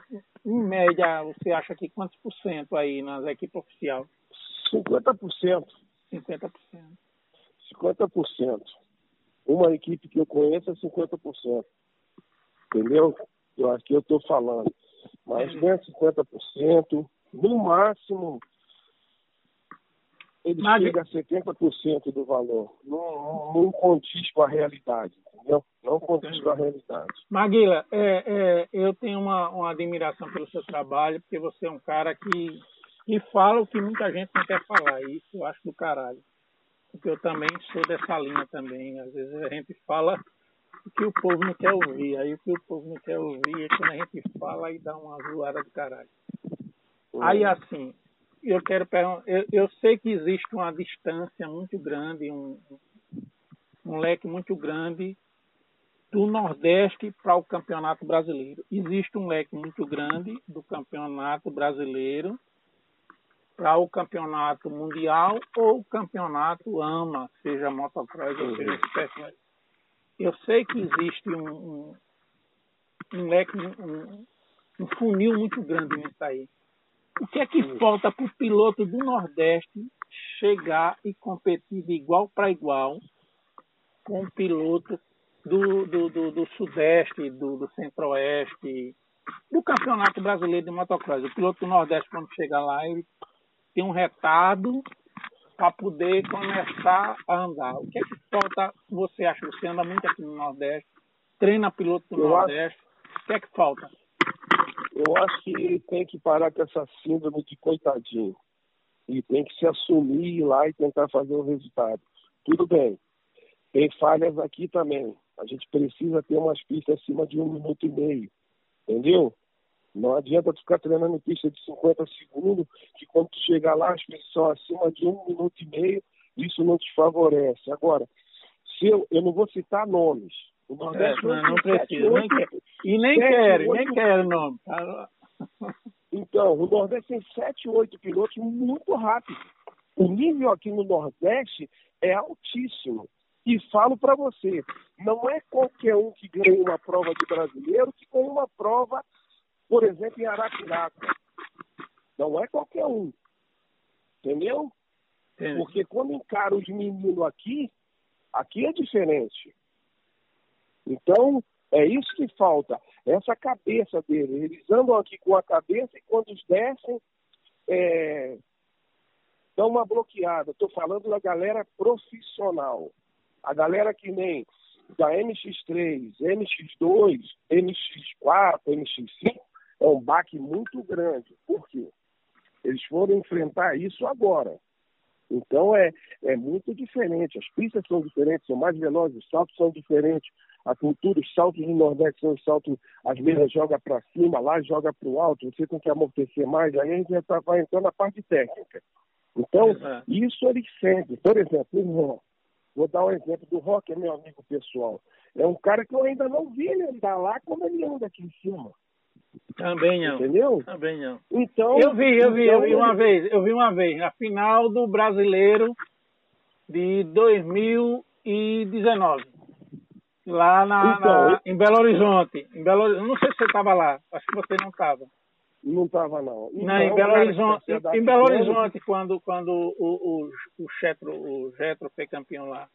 em média, você acha que quantos por cento aí nas equipes oficiais? 50%. 50%. 50% uma equipe que eu conheço é 50%. Entendeu? Eu acho que eu estou falando. Mas ganha 50%, no máximo, ele Mag... chega a 70% do valor. Não, não, condiz com a realidade, entendeu? Não condiz com a realidade. Maguila, é, é, eu tenho uma, uma admiração pelo seu trabalho, porque você é um cara que, que fala o que muita gente não quer falar. Isso eu acho do caralho porque eu também sou dessa linha também. Às vezes a gente fala o que o povo não quer ouvir. Aí o que o povo não quer ouvir é quando a gente fala e dá uma zoada do caralho. Aí assim, eu quero perguntar, eu, eu, sei que existe uma distância muito grande, um, um leque muito grande do Nordeste para o Campeonato Brasileiro. Existe um leque muito grande do Campeonato Brasileiro para o campeonato mundial ou o campeonato AMA, seja motocross ou seja especial. Eu sei que existe um, um, um leque, um, um, funil muito grande nisso aí. O que é que falta para o piloto do Nordeste chegar e competir de igual para igual com o piloto do, do, do, do Sudeste, do, do Centro-Oeste, do Campeonato Brasileiro de Motocross? O piloto do Nordeste, quando chega lá, ele tem um retardo para poder começar a andar. O que é que falta? Você acha? Você anda muito aqui no Nordeste, treina piloto do eu Nordeste. Acho... O que é que falta? Eu acho que tem que parar com essa síndrome de coitadinho. E tem que se assumir ir lá e tentar fazer o resultado. Tudo bem. Tem falhas aqui também. A gente precisa ter umas pistas acima de um minuto e meio. Entendeu? Não adianta tu ficar treinando pista de 50 segundos, que quando tu chegar lá, as pessoas são acima de um minuto e meio, isso não te favorece. Agora, se eu, eu não vou citar nomes. O Nordeste é, não, não precisa, nem quer. E nem quero, nem quero nome. Então, o Nordeste tem 7, 8 pilotos muito rápidos. O nível aqui no Nordeste é altíssimo. E falo para você, não é qualquer um que ganha uma prova de brasileiro que ganha uma prova, por exemplo, em Arapiraca. Não é qualquer um. Entendeu? Sim. Porque quando encara os meninos aqui, aqui é diferente. Então, é isso que falta. Essa cabeça deles. Eles andam aqui com a cabeça e quando descem, é, dão uma bloqueada. Estou falando da galera profissional. A galera que nem da MX3, MX2, MX4, MX5, é um baque muito grande. Por quê? Eles foram enfrentar isso agora. Então é, é muito diferente. As pistas são diferentes, são mais velozes, os saltos são diferentes. A cultura, os saltos do Nordeste são os saltos, as mesas joga para cima, lá joga para o alto, você tem que amortecer mais, aí a gente já tá, vai entrando na parte técnica. Então, é. isso eles sentem. Por exemplo, o rock. Vou dar um exemplo do rock, é meu amigo pessoal. É um cara que eu ainda não vi ele andar lá como ele anda aqui em cima. Também não. Entendeu? Também não. Então, eu vi, eu vi, então, eu vi uma ele... vez, eu vi uma vez, na final do brasileiro de 2019. Lá na, então, na em Belo Horizonte. Em Belo, não sei se você estava lá, acho que você não estava. Não estava, não. Então, não, em Belo Horizonte, em Belo Horizonte quando, quando o, o, o, Getro, o Getro foi campeão lá.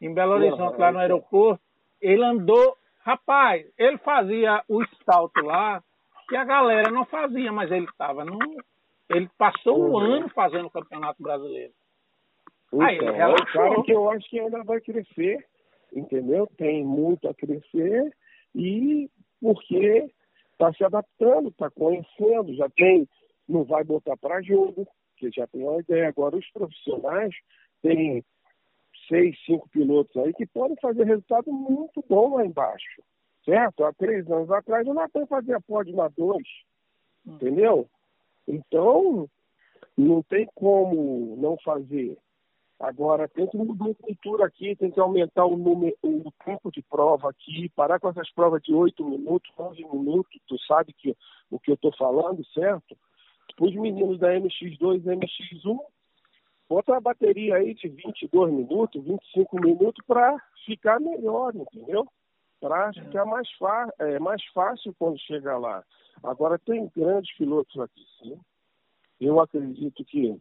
Em Belo Horizonte, lá no aeroporto, ele andou. Rapaz, ele fazia o salto lá que a galera não fazia, mas ele estava no. Ele passou um uhum. ano fazendo o Campeonato Brasileiro. Então, Aí ele relaxou. É um cara que eu acho que ainda vai crescer, entendeu? Tem muito a crescer e porque está se adaptando, está conhecendo, já tem, não vai botar para jogo, que já tem uma ideia. Agora, os profissionais têm seis, cinco pilotos aí que podem fazer resultado muito bom lá embaixo, certo? Há três anos atrás o Natan fazia pódio na dois, hum. entendeu? Então, não tem como não fazer. Agora, tem que mudar a cultura aqui, tem que aumentar o, número, o tempo de prova aqui, parar com essas provas de 8 minutos, 11 minutos, tu sabe que, o que eu estou falando, certo? Os meninos da MX2 e MX1, bota a bateria aí de 22 minutos, 25 minutos para ficar melhor, entendeu? Para ficar mais, é, mais fácil quando chegar lá. Agora, tem grandes pilotos aqui, sim. Eu acredito que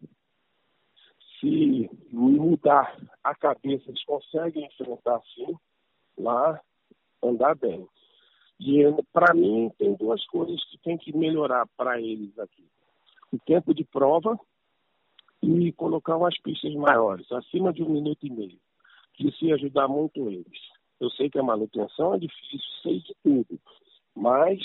se mudar a cabeça, eles conseguem enfrentar sim, lá, andar bem. E para mim tem duas coisas que tem que melhorar para eles aqui. O tempo de prova e colocar umas pistas maiores, acima de um minuto e meio. Que isso ia ajudar muito eles. Eu sei que a manutenção é difícil, sei de tudo. Mas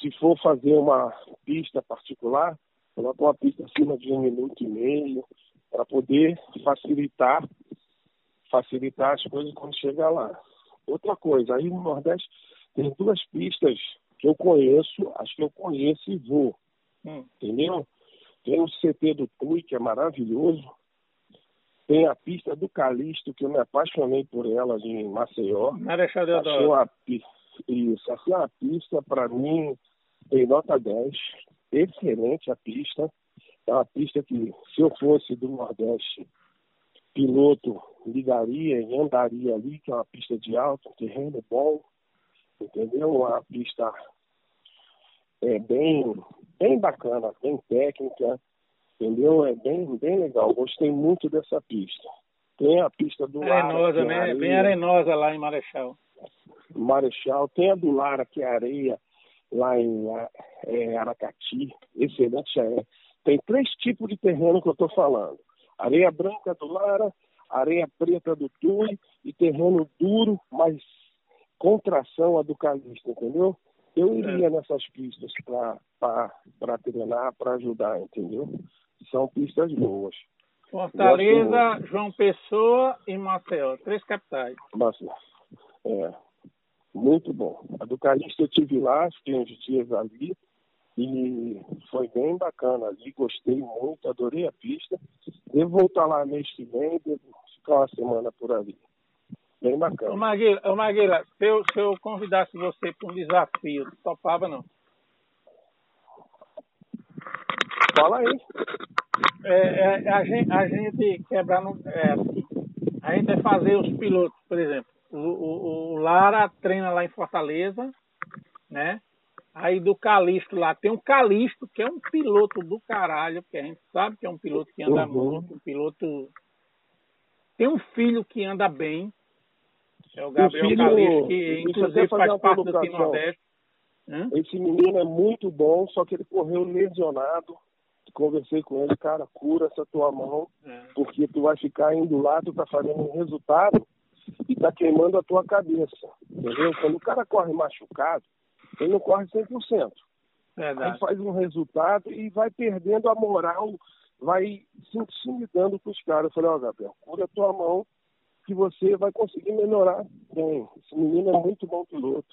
se for fazer uma pista particular, coloca uma pista acima de um minuto e meio, para poder facilitar, facilitar as coisas quando chegar lá. Outra coisa, aí no Nordeste tem duas pistas que eu conheço, acho que eu conheço e vou. Hum. Entendeu? Tem o CT do Tui, que é maravilhoso. Tem a pista do Calixto, que eu me apaixonei por ela em Maceió. Marechal Deodoro. Uma, isso, assim, uma pista, para mim, tem nota 10 excelente a pista. É uma pista que, se eu fosse do Nordeste, piloto ligaria e andaria ali, que é uma pista de alto, um terreno bom, entendeu? Uma pista é bem, bem bacana, bem técnica, entendeu? É bem, bem legal. Gostei muito dessa pista. Tem a pista do arenosa, Lara, é né? Areia, bem arenosa lá em Marechal. Marechal. Tem a do Lara, que é areia lá em é, Aracati, excelente é. Tem três tipos de terreno que eu estou falando. Areia branca do Lara, areia preta do Tui e terreno duro, mas com tração a do Calista, entendeu? Eu é. iria é. nessas pistas para treinar, para ajudar, entendeu? São pistas boas. Fortaleza, João Pessoa e Maceió, três capitais. É. Muito bom. A do Calixto eu tive lá, fiquei uns dias ali e foi bem bacana ali, gostei muito, adorei a pista. Devo voltar lá mês que vem, devo ficar uma semana por ali. Bem bacana. Ô Maguila, ô Maguila se, eu, se eu convidasse você para um desafio, topava não? Fala aí. É, é, a, gente, a gente quebrar no. É, a gente vai fazer os pilotos, por exemplo. O, o, o Lara treina lá em Fortaleza, né? Aí do Calixto lá, tem um Calixto, que é um piloto do caralho, porque a gente sabe que é um piloto que anda uhum. muito, um piloto. Tem um filho que anda bem, é o Gabriel filho, Calixto, que inclusive faz parte do Team Nordeste. Hã? Esse menino é muito bom, só que ele correu lesionado. Conversei com ele, cara, cura essa tua mão, é. porque tu vai ficar indo lá, tu tá fazendo um resultado e tá queimando a tua cabeça. Entendeu? Quando o cara corre machucado, ele não corre 100%. Verdade. Aí faz um resultado e vai perdendo a moral, vai se intimidando com os caras. Eu falei, ó, oh, Gabriel, cura a tua mão que você vai conseguir melhorar bem. Esse menino é muito bom piloto.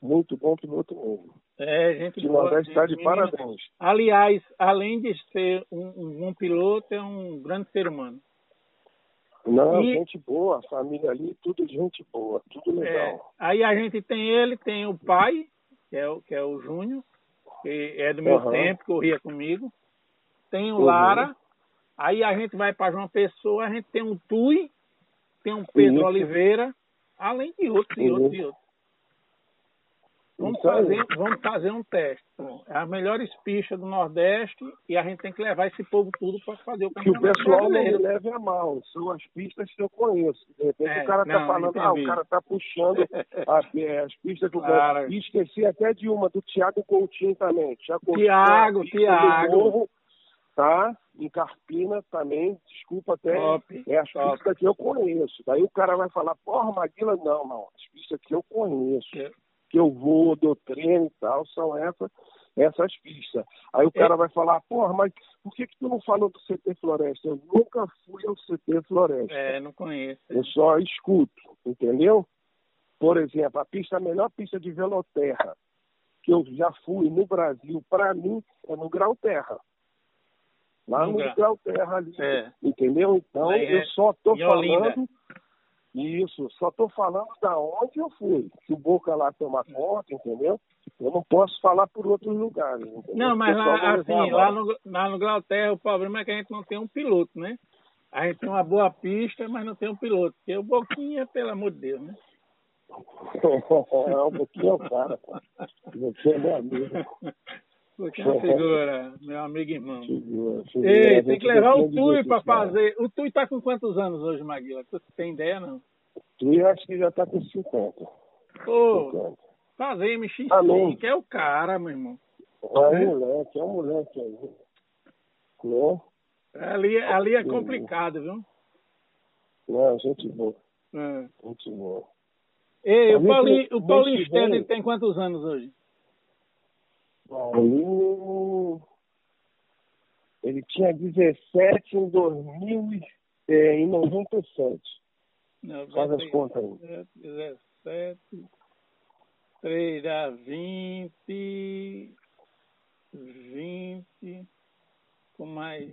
Muito bom piloto mesmo. É, gente de Nordeste está de parabéns. Aliás, além de ser um, um, um, piloto, é um grande ser humano. Não, e... gente boa, a família ali, tudo gente boa, tudo é, legal. É, aí a gente tem ele, tem o pai, que é o, que é o Júnior, que é do meu uhum. tempo, corria comigo. Tem o uhum. Lara. Aí a gente vai para João Pessoa, a gente tem um Tui, tem um Pedro uhum. Oliveira, além de outros e outros e outros. Vamos fazer, vamos fazer um teste. É as melhores pistas do Nordeste e a gente tem que levar esse povo tudo para fazer o campeonato. Que o pessoal não me leve a mal. São as pistas que eu conheço. De repente é, o cara tá falando, ah, o cara tá puxando as, é, as pistas do cara... E esqueci até de uma, do Tiago Coutinho também. Tiago, Tiago. Tá? Em Carpina também, desculpa até. Top, é as top. pistas que eu conheço. Daí o cara vai falar, porra, Maguila, não, não. As pistas que eu conheço. É que eu vou, dou treino e tal, são essas, essas pistas. Aí o cara é. vai falar, porra, mas por que, que tu não falou do CT Floresta? Eu nunca fui ao CT Floresta. É, não conheço. Eu só escuto, entendeu? Por exemplo, a pista, a melhor pista de veloterra que eu já fui no Brasil, para mim, é no Grau Terra. Lá no, no Grau Terra ali, é. entendeu? Então, eu é só tô falando... Olinda. Isso, só estou falando da onde eu fui. Se o Boca lá toma conta, entendeu? Eu não posso falar por outros lugares. Entendeu? Não, mas lá, assim, lá no, lá no Glauterra o problema é que a gente não tem um piloto, né? A gente tem uma boa pista, mas não tem um piloto. Porque o Boquinha, pelo amor de Deus, né? é, o Boquinha é o cara, pô. O Boquinha é meu amigo. Boquinha é figura, meu amigo irmão. Figura, figura. Ei, tem que levar o Tui para fazer. O Tui tá com quantos anos hoje, Maguila? Tu tem ideia, não? Tui acho que já tá com 50. Pô, fazer MX5, ah, que é o cara, meu irmão. É um é? moleque, é um moleque aí. Né? Ali, ali é complicado, viu? Não, gente boa. É. Gente boa. Ei, o Paulinho, o Paulinho Stedley tem quantos anos hoje? Paulinho. Ele tinha 17 em 2000 é, em 97. Não, Faz as contas aí. 17, 3 dá 20, 20, com mais.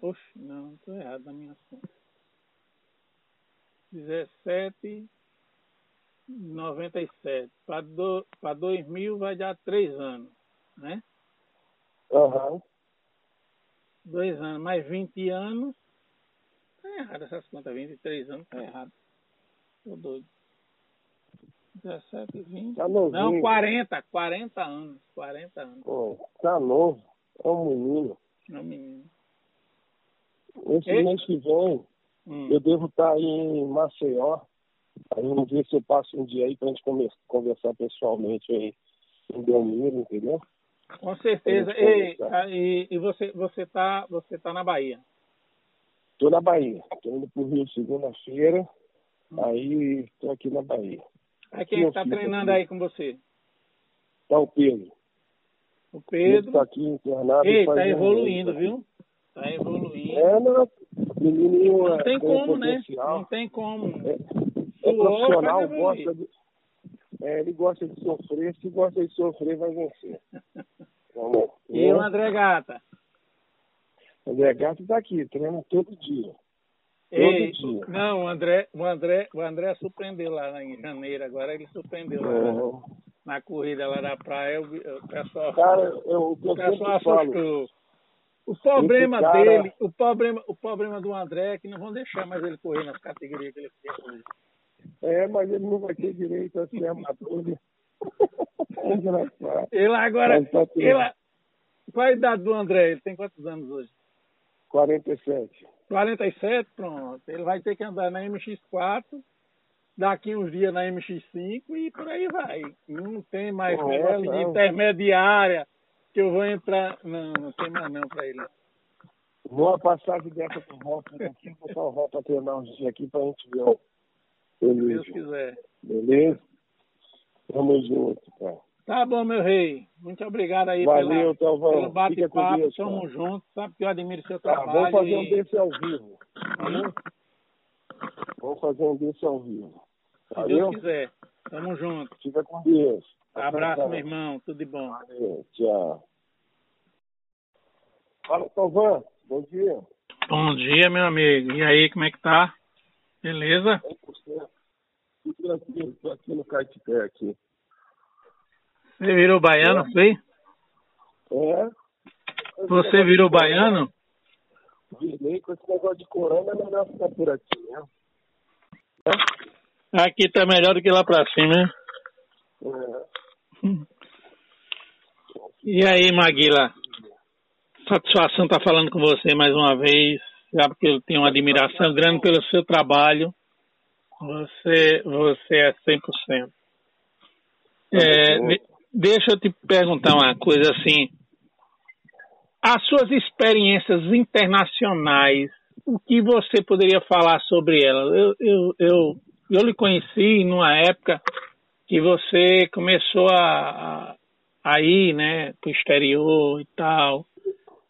Oxe, não, estou errado na minha conta. 17, 97. Para 2000 vai dar 3 anos né? Aham. Uhum. Dois anos, mais 20 anos. Tá errado essas contas, 23 anos, tá errado. Tô doido. 17, 20. Tá novinho. Não, 40, 40 anos. 40 anos. Pô, tá novo. É um menino. É um menino. Esse Ei? mês que vem, hum. eu devo estar tá aí em Maceió. Aí vamos ver se eu passo um dia aí pra gente conversar pessoalmente aí em Belmiro, entendeu? Com certeza. E, e, e, você você tá você tá na Bahia? Estou na Bahia. Estou indo para o Rio segunda-feira. Hum. Aí estou aqui na Bahia. Aí quem está treinando aqui. aí com você? Tá o Pedro. O Pedro. Está aqui internado. Ei, está evoluindo, viu? Está evoluindo. É, não. Menininho não tem como, né? Não tem como. É, é profissional, gosta de é, ele gosta de sofrer, se gosta de sofrer, vai vencer. Vamos, e o André Gata? O André Gata está aqui, treina todo dia. Ei, dia. Não, o André, o, André, o André surpreendeu lá em janeiro, agora ele surpreendeu lá uhum. na corrida lá da praia, o, pessoal. Cara, eu, o pessoal assustou. O problema cara... dele, o problema, o problema do André é que não vão deixar mais ele correr nas categorias que ele hoje. É, mas ele não vai ter direito a ser amador. Né? é ele agora. Tá ele, qual a idade do André? Ele tem quantos anos hoje? 47. 47, pronto. Ele vai ter que andar na MX4, daqui uns dias na MX5 e por aí vai. Não tem mais não é, de intermediária que eu vou entrar. Não, não tem mais não para ele. Boa passagem dessa com o Ropa aqui, vou botar o Ropa treinar uns dias aqui pra gente ver. Se Deus quiser. Beleza? Tamo junto, cara. Tá bom, meu rei. Muito obrigado aí Valeu, pela, pelo bate-papo. Tamo junto. Sabe que eu admiro seu tá, trabalho. Vamos fazer e... um desse ao vivo. Valeu? Vamos fazer um desse ao vivo. Se Deus quiser. Tamo junto. Fica com Deus. Abraço, meu irmão. Tudo de bom. Valeu. Tchau. Fala, Tovan. Bom dia. Bom dia, meu amigo. E aí, como é que tá? Beleza? 100%. Tudo tranquilo. Tô aqui no Caetité aqui. Você virou baiano, é. foi? É. Você virou baiano? Virei com esse negócio de corona, é melhor ficar por aqui, né? É? Aqui tá melhor do que lá pra cima, né? É. E aí, Maguila? Satisfação estar tá falando com você mais uma vez, já porque eu tenho uma admiração grande pelo seu trabalho. Você, você é 100%. É, deixa eu te perguntar uma coisa assim. As suas experiências internacionais, o que você poderia falar sobre elas? Eu, eu, eu, eu lhe conheci numa época que você começou a, a ir né, para o exterior e tal.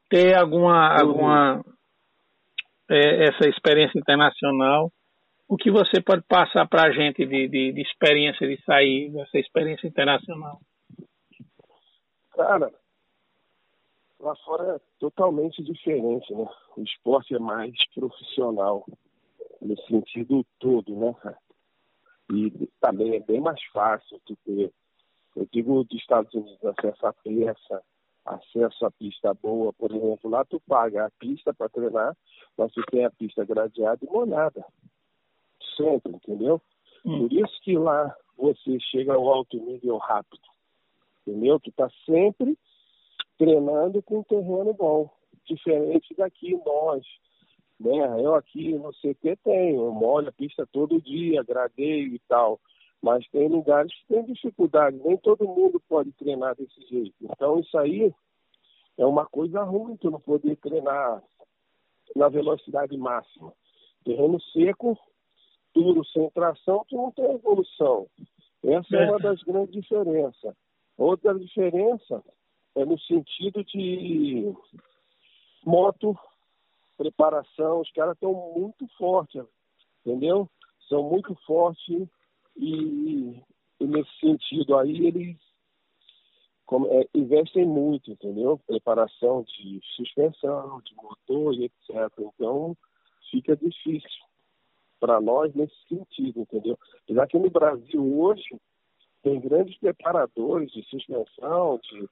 Ter alguma, alguma é, essa experiência internacional. O que você pode passar para a gente de, de, de experiência de sair dessa experiência internacional? Cara, lá fora é totalmente diferente, né? O esporte é mais profissional, no sentido todo, né, E também é bem mais fácil tu ter, eu digo dos Estados Unidos, acesso à peça, acesso à pista boa, por exemplo, lá tu paga a pista para treinar, mas tu tem a pista gradeada e molhada. Sempre, entendeu? Hum. Por isso que lá você chega ao alto nível rápido entendeu? Tu está sempre treinando com um terreno bom, diferente daqui nós, né? Eu aqui no CT tenho, eu molho a pista todo dia, gradeio e tal, mas tem lugares que tem dificuldade, nem todo mundo pode treinar desse jeito. Então isso aí é uma coisa ruim tu não poder treinar na velocidade máxima. Terreno seco, duro, sem tração, tu não tem evolução. Essa é, é uma das grandes diferenças. Outra diferença é no sentido de moto, preparação, os caras estão muito fortes, entendeu? São muito fortes e, e nesse sentido aí eles como, é, investem muito, entendeu? Preparação de suspensão, de motor e etc. Então fica difícil para nós nesse sentido, entendeu? Apesar que no Brasil hoje tem grandes preparadores de suspensão, de,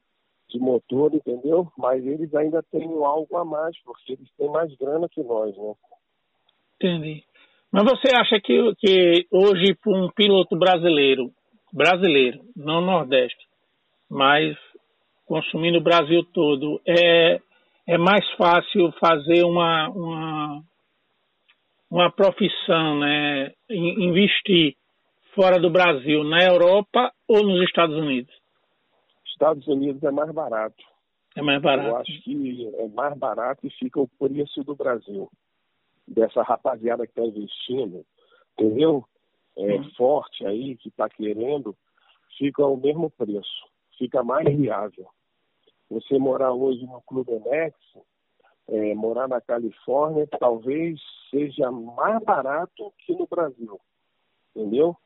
de motor, entendeu? Mas eles ainda têm algo a mais, porque eles têm mais grana que nós, né? Entendi. Mas você acha que, que hoje, para um piloto brasileiro, brasileiro, não Nordeste, mas consumindo o Brasil todo, é, é mais fácil fazer uma, uma, uma profissão, né? investir fora do Brasil, na Europa ou nos Estados Unidos? Estados Unidos é mais barato. É mais barato. Eu acho que é mais barato e fica o preço do Brasil. Dessa rapaziada que está investindo, entendeu? É, forte aí, que está querendo, fica o mesmo preço. Fica mais viável. Você morar hoje no Clube Enex, é, morar na Califórnia, talvez seja mais barato que no Brasil. Entendeu?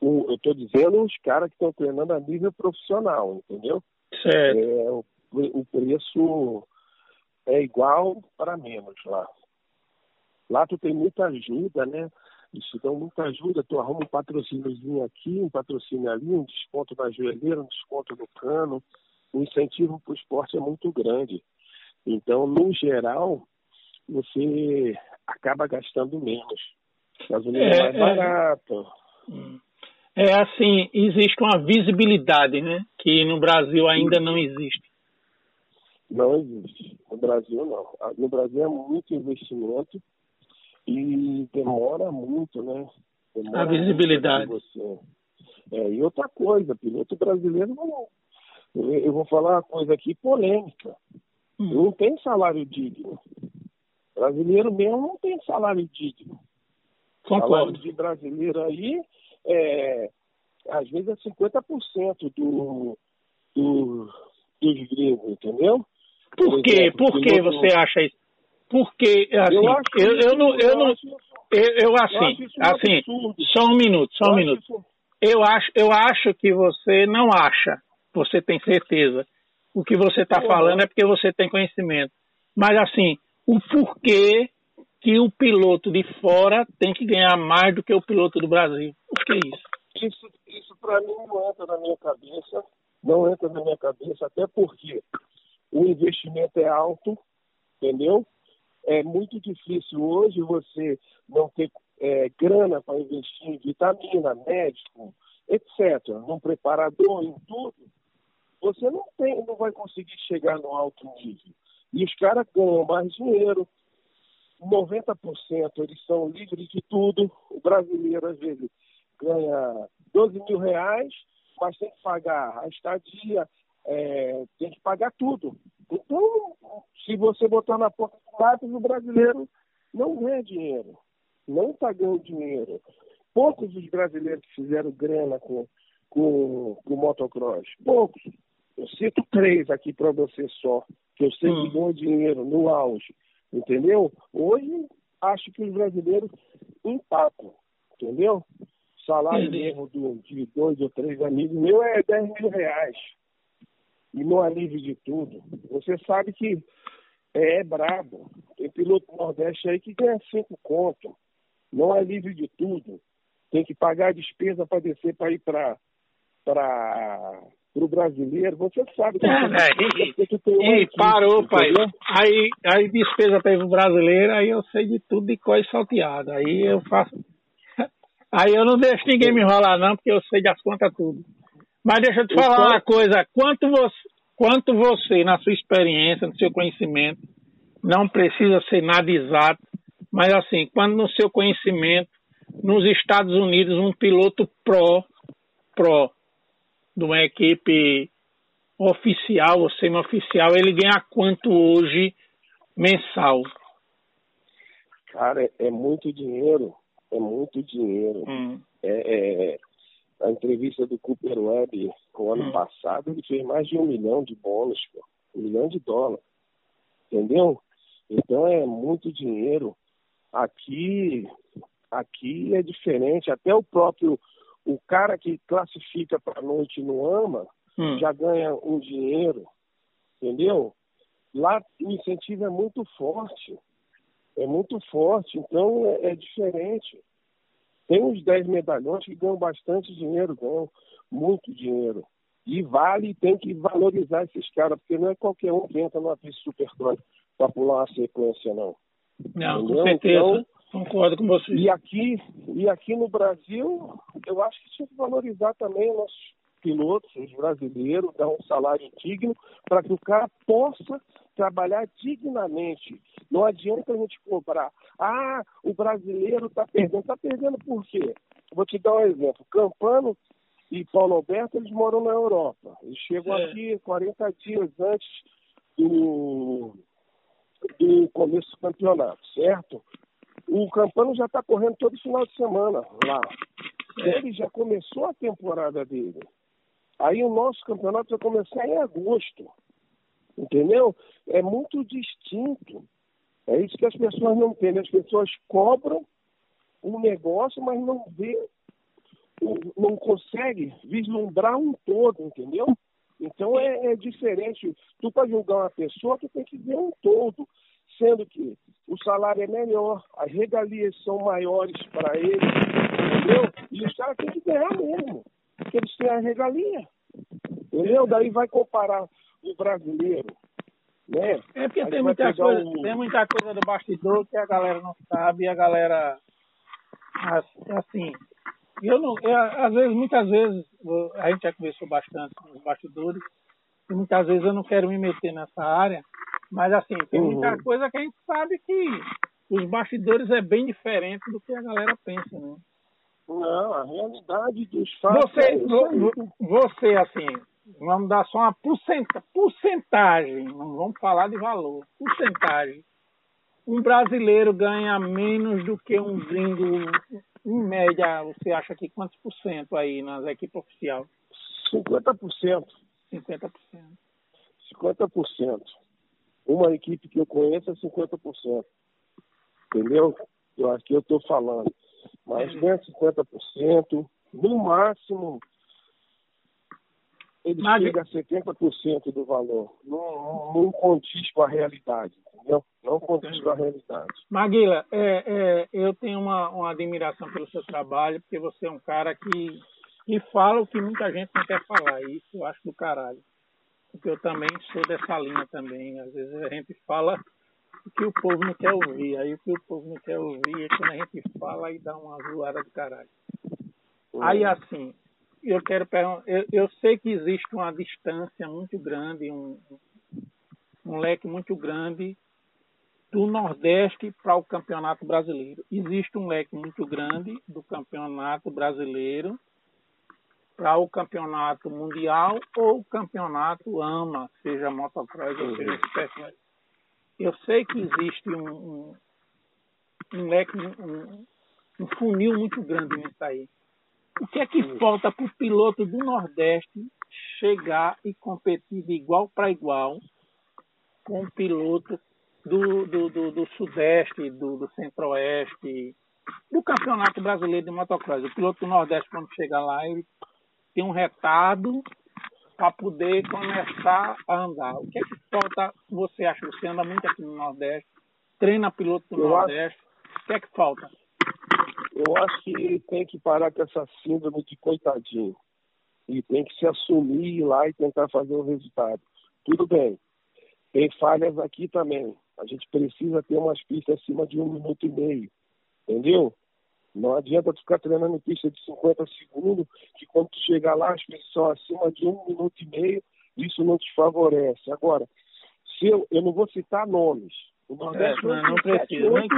o, eu estou dizendo os caras que estão treinando a nível profissional, entendeu? Certo. É, o, o preço é igual para menos lá. Lá tu tem muita ajuda, né? Eles te dão muita ajuda, tu arruma um patrocíniozinho aqui, um patrocínio ali, um desconto na joelheira, um desconto no cano. O incentivo para o esporte é muito grande. Então, no geral, você acaba gastando menos. Gasolina é, é mais é, barato. É assim, existe uma visibilidade, né? Que no Brasil ainda não existe. Não existe. No Brasil não. No Brasil é muito investimento e demora muito, né? Demora a visibilidade. Você. É, e outra coisa, piloto brasileiro não. Eu vou falar uma coisa aqui polêmica. Hum. Não tem salário digno. Brasileiro mesmo não tem salário digno. Concordo. Salário de brasileiro aí, é, às vezes é 50% do, do, dos gringos, entendeu? Por, Por quê? Por que você acha isso? Porque, assim, eu, eu, eu, não, eu não, eu, eu assim, assim, só um minuto, só um minuto. Eu acho, eu acho que você não acha, você tem certeza. O que você está falando é porque você tem conhecimento. Mas assim, o porquê que o piloto de fora tem que ganhar mais do que o piloto do Brasil? Por que isso? Isso, isso para mim não entra na minha cabeça, não entra na minha cabeça, até porque o investimento é alto, entendeu? É muito difícil hoje você não ter é, grana para investir em vitamina, médico, etc., num preparador, em tudo. Você não tem, não vai conseguir chegar no alto nível. E os caras ganham mais dinheiro. 90% eles são livres de tudo. O brasileiro, às vezes, ganha 12 mil reais, mas tem que pagar a estadia, é, tem que pagar tudo. Então, se você botar na porta do lápis, o brasileiro não ganha dinheiro, não está ganhando dinheiro. Poucos os brasileiros que fizeram grana com, com, com o motocross, poucos. Eu cito três aqui para você só, que eu sei hum. que ganham dinheiro no auge, entendeu? Hoje, acho que os brasileiros empatam, entendeu? Salário mesmo de dois ou três amigos meu é 10 mil reais e no alívio de tudo. Você sabe que é, é brabo. Tem piloto do Nordeste aí que ganha cinco conto. Não alívio de tudo. Tem que pagar a despesa para descer para ir para para o brasileiro, você sabe que, é, é, que tem e parou, pai. Aí, aí despesa para ir pro brasileiro, aí eu sei de tudo de coisa salteada. Aí eu faço. Aí eu não deixo ninguém me enrolar, não, porque eu sei das contas tudo. Mas deixa eu te falar uma coisa. Quanto você, quanto você, na sua experiência, no seu conhecimento, não precisa ser nada exato, mas assim, quando no seu conhecimento, nos Estados Unidos, um piloto pró, pró, de uma equipe oficial ou semi-oficial, ele ganha quanto hoje mensal? Cara, é, é muito dinheiro. É muito dinheiro. Hum. É, é, a entrevista do Cooper Webb o ano hum. passado, ele fez mais de um milhão de bônus, pô. um milhão de dólares. Entendeu? Então é muito dinheiro. Aqui, aqui é diferente. Até o próprio, o cara que classifica para a noite no AMA, hum. já ganha um dinheiro. Entendeu? Lá o incentivo é muito forte. É muito forte, então é, é diferente. Tem uns 10 medalhões que ganham bastante dinheiro, ganham muito dinheiro. E vale, tem que valorizar esses caras, porque não é qualquer um que entra numa pista supercross para pular uma sequência, não. Não, Entendeu? com certeza. Então, Concordo com você. E aqui, e aqui no Brasil, eu acho que tinha que valorizar também nossos pilotos, os brasileiros, dar um salário digno para que o cara possa trabalhar dignamente. Não adianta a gente cobrar. Ah, o brasileiro está perdendo. Está perdendo por quê? Vou te dar um exemplo. Campano e Paulo Alberto, eles moram na Europa. Eles chegam é. aqui 40 dias antes do, do começo do campeonato, certo? O Campano já está correndo todo final de semana lá. É. Ele já começou a temporada dele. Aí o nosso campeonato vai começar em agosto. Entendeu? É muito distinto. É isso que as pessoas não entendem. As pessoas cobram um negócio, mas não vê, não consegue vislumbrar um todo, entendeu? Então é, é diferente. Tu para julgar uma pessoa, tu tem que ver um todo, sendo que o salário é melhor, as regalias são maiores para eles, entendeu? E os caras têm que ganhar mesmo porque eles têm a regalia. Entendeu? Daí vai comparar o brasileiro Né? É porque tem muita, coisa, um... tem muita coisa do bastidor que a galera não sabe e a galera assim, eu não, eu, às vezes, muitas vezes, a gente já conversou bastante com os bastidores, e muitas vezes eu não quero me meter nessa área, mas assim, tem uhum. muita coisa que a gente sabe que os bastidores é bem diferente do que a galera pensa, né? Não, a realidade dos fatos. Você, é você assim, vamos dar só uma porcentagem, não vamos falar de valor, porcentagem. Um brasileiro ganha menos do que um gringo, em média, você acha que quantos por cento aí nas equipes oficiais? 50%. 50%. 50%. Uma equipe que eu conheço é 50%. Entendeu? Eu acho que eu estou falando. Mas ganha 50%, no máximo ele Mas... chega a 70% do valor. Não, não, condiz com a realidade, entendeu? Não condiz com a realidade. Maguila, é, é, eu tenho uma, uma, admiração pelo seu trabalho, porque você é um cara que, que fala o que muita gente não quer falar. E isso eu acho do caralho. Porque eu também sou dessa linha também. Às vezes a gente fala o que o povo não quer ouvir. Aí o que o povo não quer ouvir é quando a gente fala e dá uma zoada do caralho. Aí assim, eu quero perguntar, eu, eu, sei que existe uma distância muito grande, um, um leque muito grande do Nordeste para o Campeonato Brasileiro. Existe um leque muito grande do Campeonato Brasileiro para o Campeonato Mundial ou o Campeonato AMA, seja motocross ou seja espécie. Eu sei que existe um, um, um leque, um, um funil muito grande nisso aí. O que é que falta para o piloto do Nordeste chegar e competir de igual para igual com o piloto do, do, do, do Sudeste, do, do Centro-Oeste, do Campeonato Brasileiro de Motocross? O piloto do Nordeste, quando chega lá, ele tem um retardo para poder começar a andar. O que é que falta, você acha? Você anda muito aqui no Nordeste, treina piloto do Eu Nordeste. Acho... O que é que falta? Eu acho que tem que parar com essa síndrome de coitadinho. E tem que se assumir lá e tentar fazer o resultado. Tudo bem. Tem falhas aqui também. A gente precisa ter umas pistas acima de um minuto e meio. Entendeu? Não adianta tu ficar treinando em pista de 50 segundos, que quando tu chegar lá, as pistas são acima de um minuto e meio, isso não te favorece. Agora, se eu, eu não vou citar nomes, o Nordeste é, não, não precisa, nem.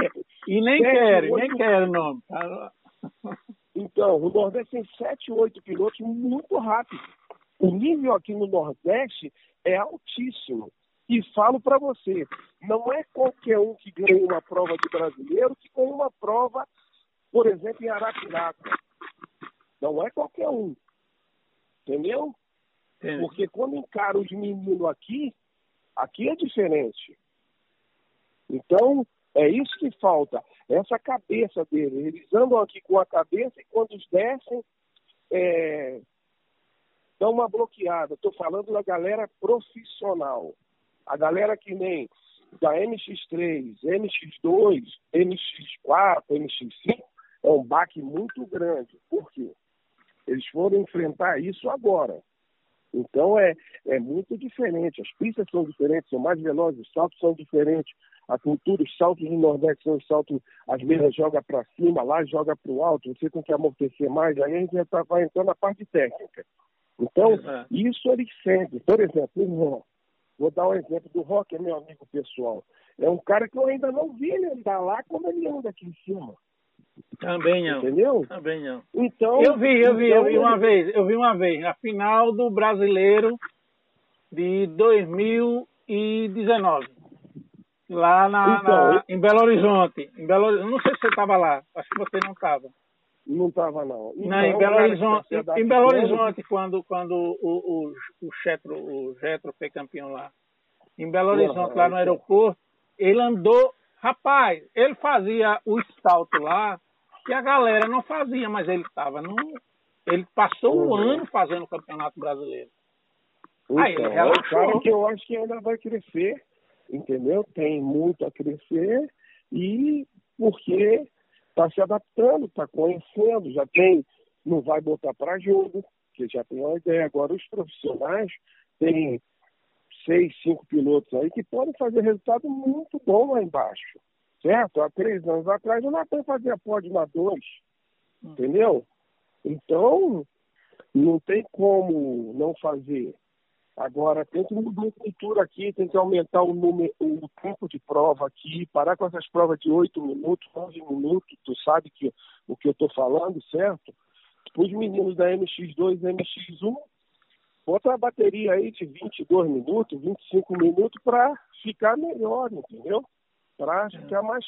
E nem quero, nem quero nome. Então, o Nordeste tem sete, oito pilotos muito rápidos. O nível aqui no Nordeste é altíssimo. E falo para você, não é qualquer um que ganha uma prova de brasileiro que ganha uma prova, por exemplo, em Arapiraca. Não é qualquer um. Entendeu? Porque quando encara os meninos aqui, aqui é diferente. Então, é isso que falta, essa cabeça dele. Eles andam aqui com a cabeça e quando descem, é, dão uma bloqueada. Estou falando da galera profissional. A galera que nem da MX3, MX2, MX4, MX5, é um baque muito grande. Por quê? Eles foram enfrentar isso agora. Então é, é muito diferente. As pistas são diferentes, são mais velozes, os saltos são diferentes, a cultura, os saltos no Nordeste são os saltos, as mesas joga para cima, lá joga para o alto, você tem que amortecer mais, aí a gente já tá, vai entrando na parte técnica. Então, isso ele sente. Por exemplo, o Rock. Vou dar um exemplo do Rock, é meu amigo pessoal. É um cara que eu ainda não vi ele andar lá como ele anda aqui em cima. Também não. Entendeu? Também não. Então, eu vi, eu vi, então, eu vi uma vez, eu vi uma vez, na final do brasileiro de 2019 lá na, então, na, em Belo Horizonte. Em Belo, não sei se você estava lá, acho que você não estava. Não estava, não. Então, não. Em Belo Horizonte, em, em Belo Horizonte quando, quando o, o, o, Chetro, o Getro foi campeão lá. Em Belo Horizonte, uhum, lá no aeroporto, ele andou. Rapaz, ele fazia o salto lá que a galera não fazia, mas ele estava no. Ele passou uhum. um ano fazendo o Campeonato Brasileiro. Então, Aí ele relaxou. É que eu acho que ainda vai crescer entendeu? Tem muito a crescer e porque está se adaptando, está conhecendo, já tem, não vai botar para jogo, que já tem uma ideia. Agora, os profissionais têm seis, cinco pilotos aí que podem fazer resultado muito bom lá embaixo. Certo? Há três anos atrás o Natan fazia pódio na dois. Hum. Entendeu? Então, não tem como não fazer. Agora, tem que mudar a cultura aqui, tem que aumentar o, número, o tempo de prova aqui, parar com essas provas de 8 minutos, 11 minutos, tu sabe que, o que eu estou falando, certo? Os meninos da MX2 e MX1, bota a bateria aí de 22 minutos, 25 minutos para ficar melhor, entendeu? Para ficar mais,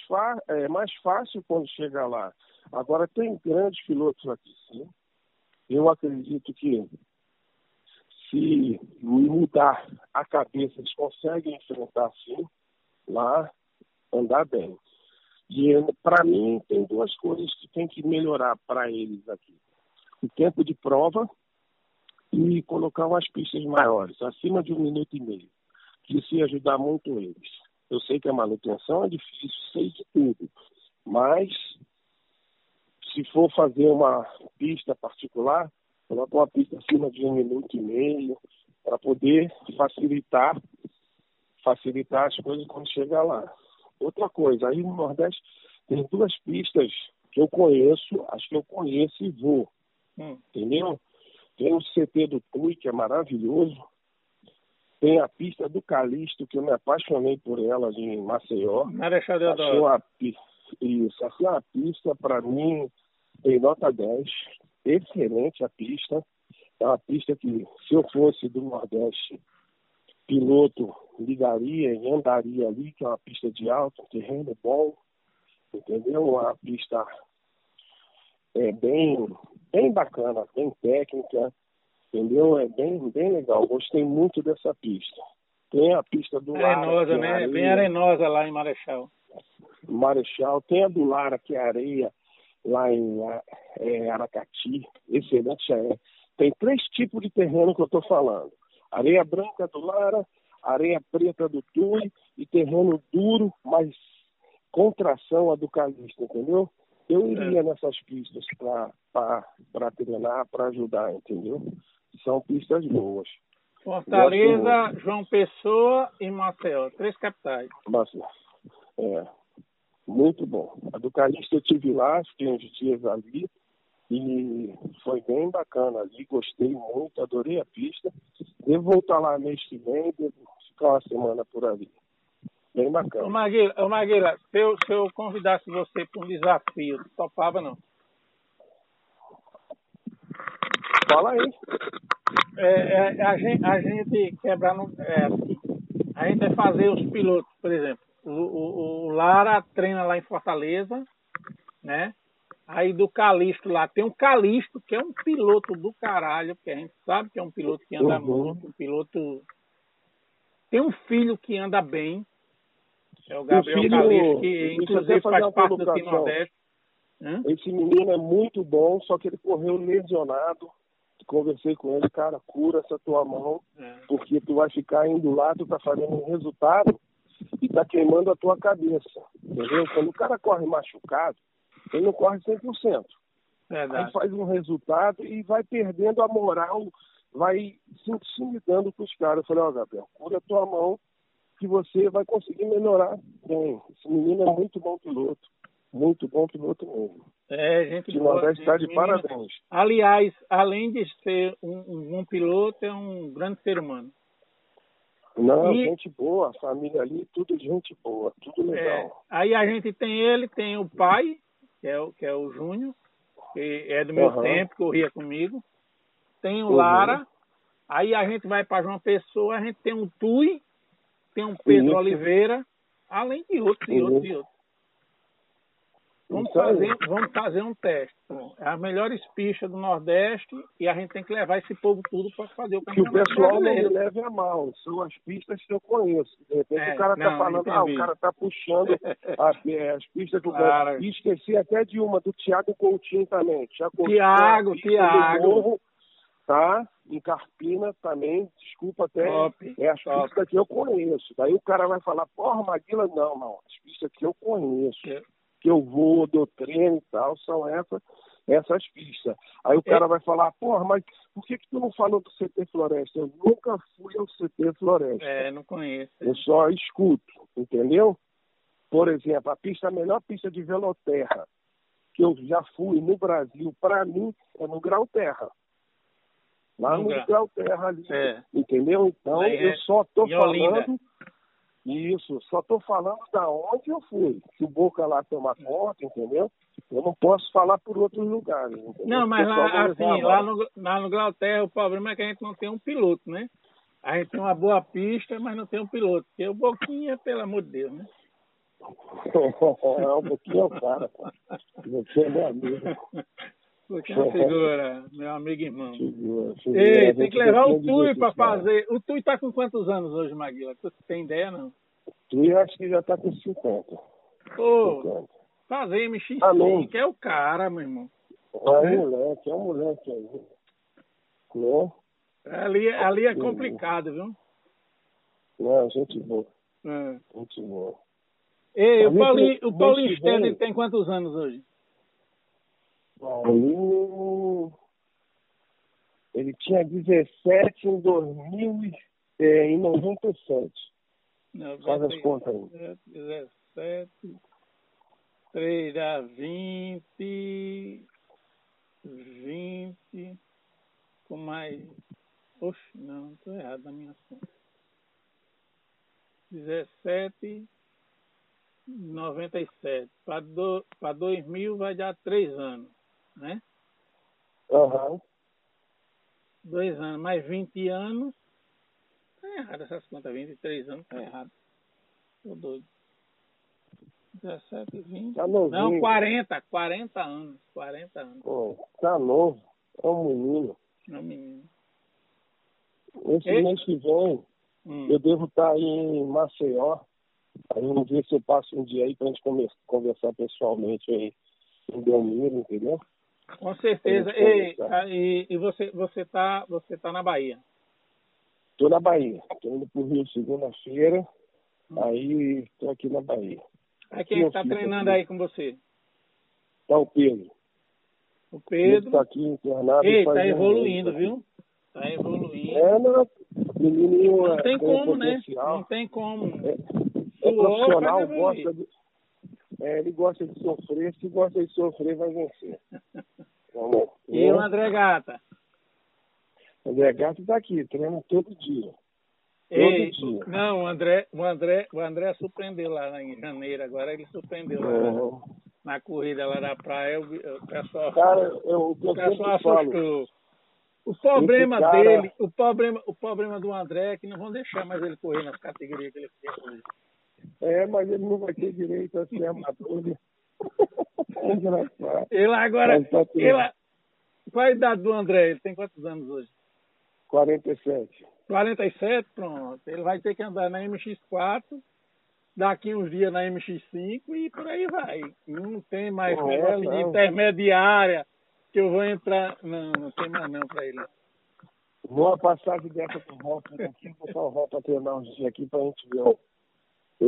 é, mais fácil quando chegar lá. Agora, tem grandes pilotos aqui, sim. Eu acredito que se mudar a cabeça, eles conseguem enfrentar sim, lá, andar bem. E para mim tem duas coisas que tem que melhorar para eles aqui. O tempo de prova e colocar umas pistas maiores, acima de um minuto e meio. Que isso ia ajudar muito eles. Eu sei que a manutenção é difícil, sei de tudo. Mas se for fazer uma pista particular, coloca uma pista acima de um minuto e meio, para poder facilitar, facilitar as coisas quando chegar lá. Outra coisa, aí no Nordeste tem duas pistas que eu conheço, acho que eu conheço e vou. Hum. Entendeu? Tem o CT do Tui, que é maravilhoso. Tem a pista do Calixto, que eu me apaixonei por ela em Maceió. Marechal Deodoro. Achei isso, assim, a pista, para mim, tem nota 10 excelente a pista. É uma pista que, se eu fosse do Nordeste, piloto ligaria e andaria ali, que é uma pista de alto, um terreno bom, entendeu? Uma pista é, bem, bem bacana, bem técnica, entendeu? É bem, bem legal. Gostei muito dessa pista. Tem a pista do arenosa, Lara. Arenosa, né? É areia. Bem arenosa lá em Marechal. Marechal. Tem a do Lara, que é areia lá em é, Aracati, excelente é. Tem três tipos de terreno que eu estou falando. Areia branca do Lara, areia preta do Tui e terreno duro, mas com tração a do Calixto, entendeu? Eu iria é. nessas pistas para treinar, para ajudar, entendeu? São pistas boas. Fortaleza, João Pessoa e Maceió, três capitais. Mas, é, muito bom. A do Calixto eu tive lá, fiquei uns dias ali e foi bem bacana ali, gostei muito, adorei a pista. Devo voltar lá mês que vem, devo ficar uma semana por ali. Bem bacana. Ô Maguila, ô Maguila se, eu, se eu convidasse você para um desafio, topava não? Fala aí. É, é, a, gente, a gente quebrar no, é, a gente vai fazer os pilotos, por exemplo. O, o, o Lara treina lá em Fortaleza, né? Aí do Calixto lá, tem um Calixto, que é um piloto do caralho, porque a gente sabe que é um piloto que anda uhum. muito, um piloto. Tem um filho que anda bem, é o Gabriel filho, Calixto, que inclusive faz parte do Team Nordeste. Esse menino é muito bom, só que ele correu lesionado. Conversei com ele, cara, cura essa tua mão, é. porque tu vai ficar indo lá, tu tá fazendo um resultado e tá queimando a tua cabeça. Entendeu? Quando o cara corre machucado, ele não corre 100%. Verdade. Aí faz um resultado e vai perdendo a moral, vai se intimidando com os caras. Eu falei, ó, oh, Gabriel, cura a tua mão que você vai conseguir melhorar bem. Esse menino é muito bom piloto. Muito bom piloto mesmo. É, gente de boa. está de parabéns. Aliás, além de ser um, um, um piloto, é um grande ser humano. Não, e, gente boa, família ali, tudo gente boa, tudo é, legal. É, aí a gente tem ele, tem o pai, que é o, que é o Júnior, que é do meu uhum. tempo, corria comigo. Tem o uhum. Lara, aí a gente vai para João Pessoa, a gente tem um Tui, tem um Pedro Isso. Oliveira, além de outros e outros e outros. Vamos fazer, vamos fazer um teste. É a melhores pistas do Nordeste e a gente tem que levar esse povo tudo para fazer o campeonato. Que o pessoal não me leve a mal. São as pistas que eu conheço. De repente é, o cara está falando, ah, o cara está puxando as, é, as pistas do claro. E esqueci até de uma, do Thiago Coutinho também. Thiago, Thiago. tá? Em Carpina também, desculpa até. Top, é as top. pistas que eu conheço. Daí o cara vai falar, porra, Maguila, não, não. As pistas que eu conheço. Que eu vou, dou treino e tal, são essas essas pistas. Aí o é. cara vai falar, porra, mas por que, que tu não falou do CT Floresta? Eu nunca fui ao CT Floresta. É, não conheço. Eu só escuto, entendeu? Por exemplo, a pista, a melhor pista de veloterra que eu já fui no Brasil, para mim, é no Grau Terra. Lá no, no Grau Terra ali. É. Entendeu? Então, é. eu só estou falando isso, só estou falando da onde eu fui. Se o Boca lá toma conta, entendeu? Eu não posso falar por outros lugares. Entendeu? Não, mas lá, assim, lá no, lá no Glauterra o problema é que a gente não tem um piloto, né? A gente tem uma boa pista, mas não tem um piloto. Porque o Boquinha, pelo amor de Deus, né? é um pouquinho cara. Você é meu amigo. Boquinha figura, meu amigo e irmão. Figura, figura. Ei, tem que levar o Tui para fazer. O Tui tá com quantos anos hoje, Maguila? Tu tem ideia, não? Tui acho que já tá com 50. Pô, 50. fazer MX5, ah, que é o cara, meu irmão. É é? moleque, é um moleque aí. Né? Ali, ali é complicado, viu? Não, gente boa. É. Gente boa. Ei, o Paulinho, o Paulinho Stedley tem quantos anos hoje? Paulinho. Ele tinha 17 em 2000 é, em 97. Não, Faz as contas aí. 17, 3 dá 20, 20, com mais. Oxe, não, estou errado na minha conta. 17, 97. Para do, 2000 vai dar três anos, né? Uhum. Dois anos, mais 20 anos. Tá errado essas contas, 23 anos, tá errado. Tô doido. 17, 20. Tá novinho. Não, 40, 40 anos. 40 anos. Pô, tá novo. É um menino. É um menino. Esse Ei? mês que vem, hum. eu devo estar tá aí em Maceió Aí vamos ver se eu passo um dia aí pra gente conversar pessoalmente aí em Belmiro, entendeu? Com certeza. E, e, e, você, você, tá, você tá na Bahia? Tô na Bahia. Tô indo pro Rio segunda-feira. Hum. Aí tô aqui na Bahia. Aí quem está treinando aqui. aí com você? Tá o Pedro. O Pedro. Está aqui internado. Ei, tá evoluindo, um, viu? Tá evoluindo. É, não. Menininho não tem como, né? Não tem como. É, é profissional, gosta de, é, ele gosta de sofrer, se gosta de sofrer, vai vencer. Vamos, e o André Gata? O André Gata está aqui, treina todo dia. Ei, dia. Não, o André, o André, o André surpreendeu lá em janeiro, agora ele surpreendeu lá na, na, corrida lá da praia, o, o pessoal, cara, eu, o pessoal assustou. O problema cara... dele, o problema, o problema do André é que não vão deixar mais ele correr nas categorias que ele fez hoje. É, mas ele não vai ter direito a ser amador. Né? ele agora. Tá ele, qual a idade do André? Ele tem quantos anos hoje? 47. 47, pronto. Ele vai ter que andar na MX4, daqui uns dias na MX5 e por aí vai. Não tem mais não, negócio de intermediária que eu vou entrar. Não, não tem mais não para ele. Vou passar dessa pro Ropa aqui, botar o Ropa treinar uns dias aqui pra gente ver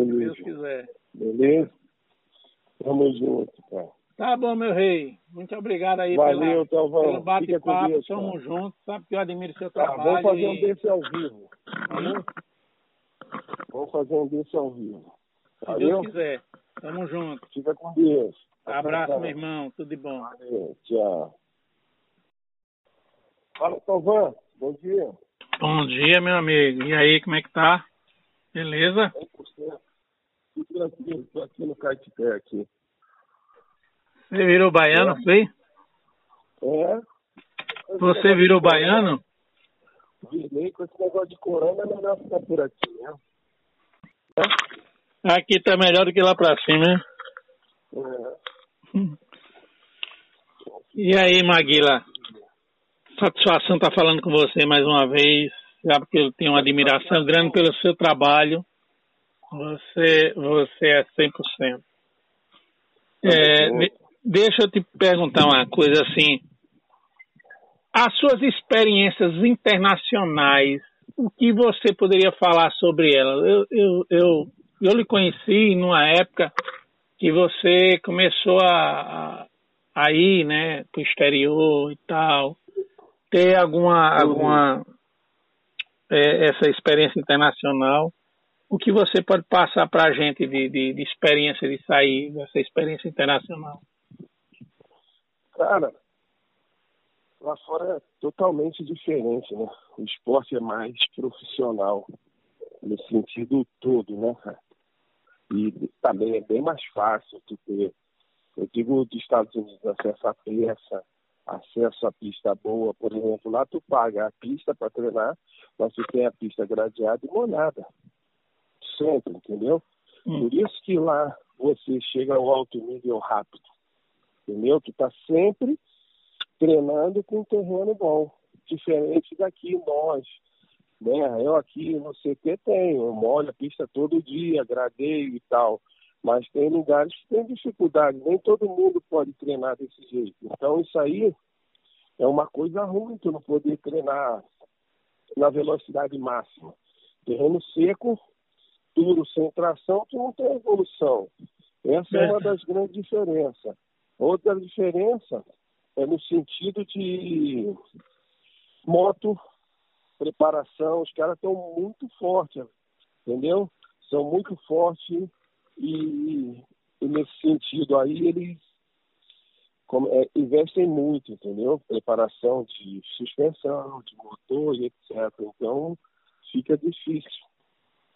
se Deus quiser. Beleza? Tamo junto, cara. Tá bom, meu rei. Muito obrigado aí Valeu, pela, pelo bate-papo. Tamo junto. Sabe que eu admiro seu tá, trabalho. Vamos fazer e... um desse ao vivo. Vamos fazer um desse ao vivo. Se Valeu? Deus quiser. Tamo junto. Fica com Deus. Abraço, meu irmão. Tudo de bom. Valeu, tchau. Fala, Tovan. Bom dia. Bom dia, meu amigo. E aí, como é que tá? Beleza? 100%. Tudo tranquilo, estou aqui no Caetité aqui. Você virou baiano, é. foi? É. Você virou baiano? Virei com esse negócio de corona, é melhor ficar por aqui, né? É? Aqui tá melhor do que lá pra cima, né? É. E aí, Maguila? Satisfação estar tá falando com você mais uma vez, já porque eu tenho uma admiração grande pelo seu trabalho você, você é 100%. É, deixa eu te perguntar uma coisa assim. As suas experiências internacionais, o que você poderia falar sobre elas? Eu, eu, eu, eu lhe conheci numa época que você começou a, aí, né, pro exterior e tal, ter alguma, uhum. alguma é, essa experiência internacional, o que você pode passar para a gente de, de, de, experiência de sair dessa experiência internacional? Cara, lá fora é totalmente diferente, né? O esporte é mais profissional, no sentido todo, né, E também é bem mais fácil tu ter, eu digo dos Estados Unidos, acesso à peça, acesso à pista boa, por exemplo, lá tu paga a pista para treinar, mas tu tem a pista gradeada e molhada. Sempre, entendeu? Hum. Por isso que lá você chega ao alto nível rápido. Entendeu? Tu tá sempre treinando com um terreno bom. Diferente daqui, nós. Né? Eu aqui no CT tenho, eu molho a pista todo dia, gradeio e tal. Mas tem lugares que tem dificuldade, nem todo mundo pode treinar desse jeito. Então isso aí é uma coisa ruim, tu não poder treinar na velocidade máxima. Terreno seco, duro, sem tração, tu não tem evolução. Essa é uma das grandes diferenças. Outra diferença é no sentido de moto, preparação, os caras estão muito fortes, entendeu? São muito fortes e, e nesse sentido aí eles como, é, investem muito, entendeu? Preparação de suspensão, de motor e etc. Então fica difícil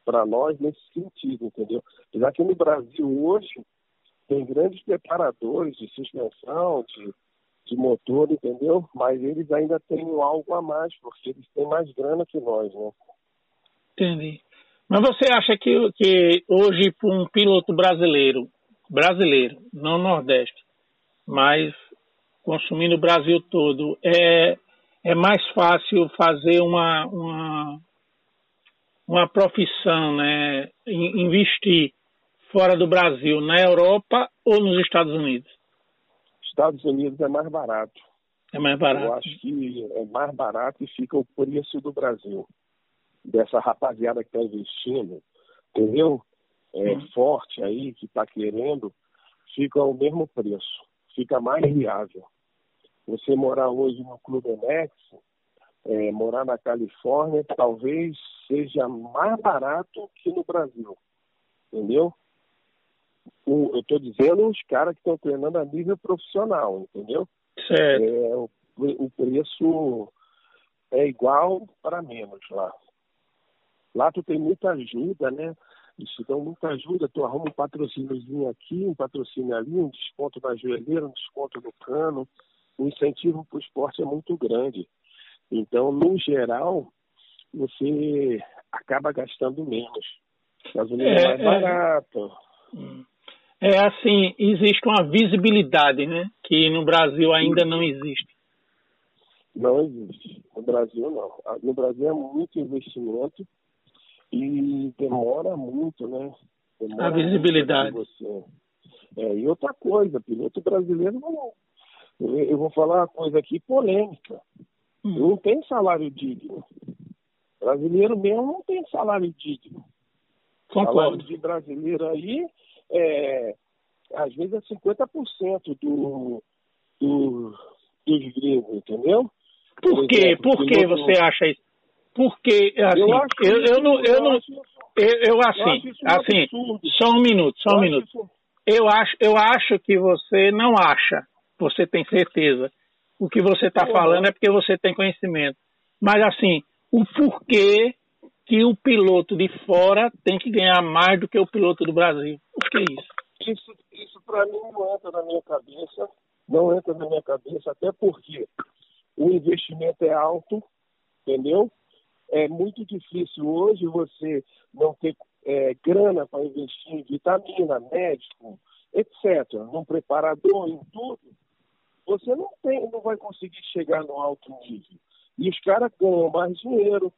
para nós nesse sentido, entendeu? Já que no Brasil hoje tem grandes preparadores de suspensão, de, de motor, entendeu? Mas eles ainda têm algo a mais, porque eles têm mais grana que nós, né? Entendi. Mas você acha que, que hoje, para um piloto brasileiro, brasileiro, não Nordeste, mas consumindo o Brasil todo, é, é mais fácil fazer uma, uma, uma profissão, né? investir fora do Brasil, na Europa ou nos Estados Unidos? Estados Unidos é mais barato. É mais barato. Eu acho que é mais barato e fica o preço do Brasil dessa rapaziada que está investindo, entendeu? É, uhum. Forte aí, que está querendo, fica ao mesmo preço, fica mais viável. Você morar hoje no Clube Nex, é, morar na Califórnia, talvez seja mais barato que no Brasil, entendeu? O, eu estou dizendo os caras que estão treinando a nível profissional, entendeu? Certo. É, o, o preço é igual para menos lá. Lá tu tem muita ajuda, né? Te dão muita ajuda, tu arruma um patrocíniozinho aqui, um patrocínio ali, um desconto na joelheira, um desconto no cano. O incentivo para o esporte é muito grande. Então, no geral, você acaba gastando menos. Gasolina é, é mais é, barato. É assim, existe uma visibilidade, né? Que no Brasil ainda não existe. Não existe. No Brasil não. No Brasil é muito investimento e demora muito, né? Demora a visibilidade. Você. É, e outra coisa, piloto brasileiro não. Eu vou falar uma coisa aqui polêmica. Hum. Não tem salário digno. Brasileiro mesmo não tem salário digno. Concordo. Salário de brasileiro aí, é, às vezes é 50% do, do, dos gringos, entendeu? Por, quê? Por que você acha isso? Porque, assim, eu, acho eu, eu não, eu, não, eu, eu assim, assim, só um minuto, só um minuto. Eu acho, eu acho que você não acha, você tem certeza. O que você está falando é porque você tem conhecimento. Mas, assim, o porquê que o piloto de fora tem que ganhar mais do que o piloto do Brasil? Por que isso? Isso, isso para mim não entra na minha cabeça, não entra na minha cabeça, até porque o investimento é alto, entendeu? É muito difícil hoje você não ter é, grana para investir em vitamina, médico, etc. Num preparador, em tudo. Você não tem, não vai conseguir chegar no alto nível. E os caras ganham mais dinheiro.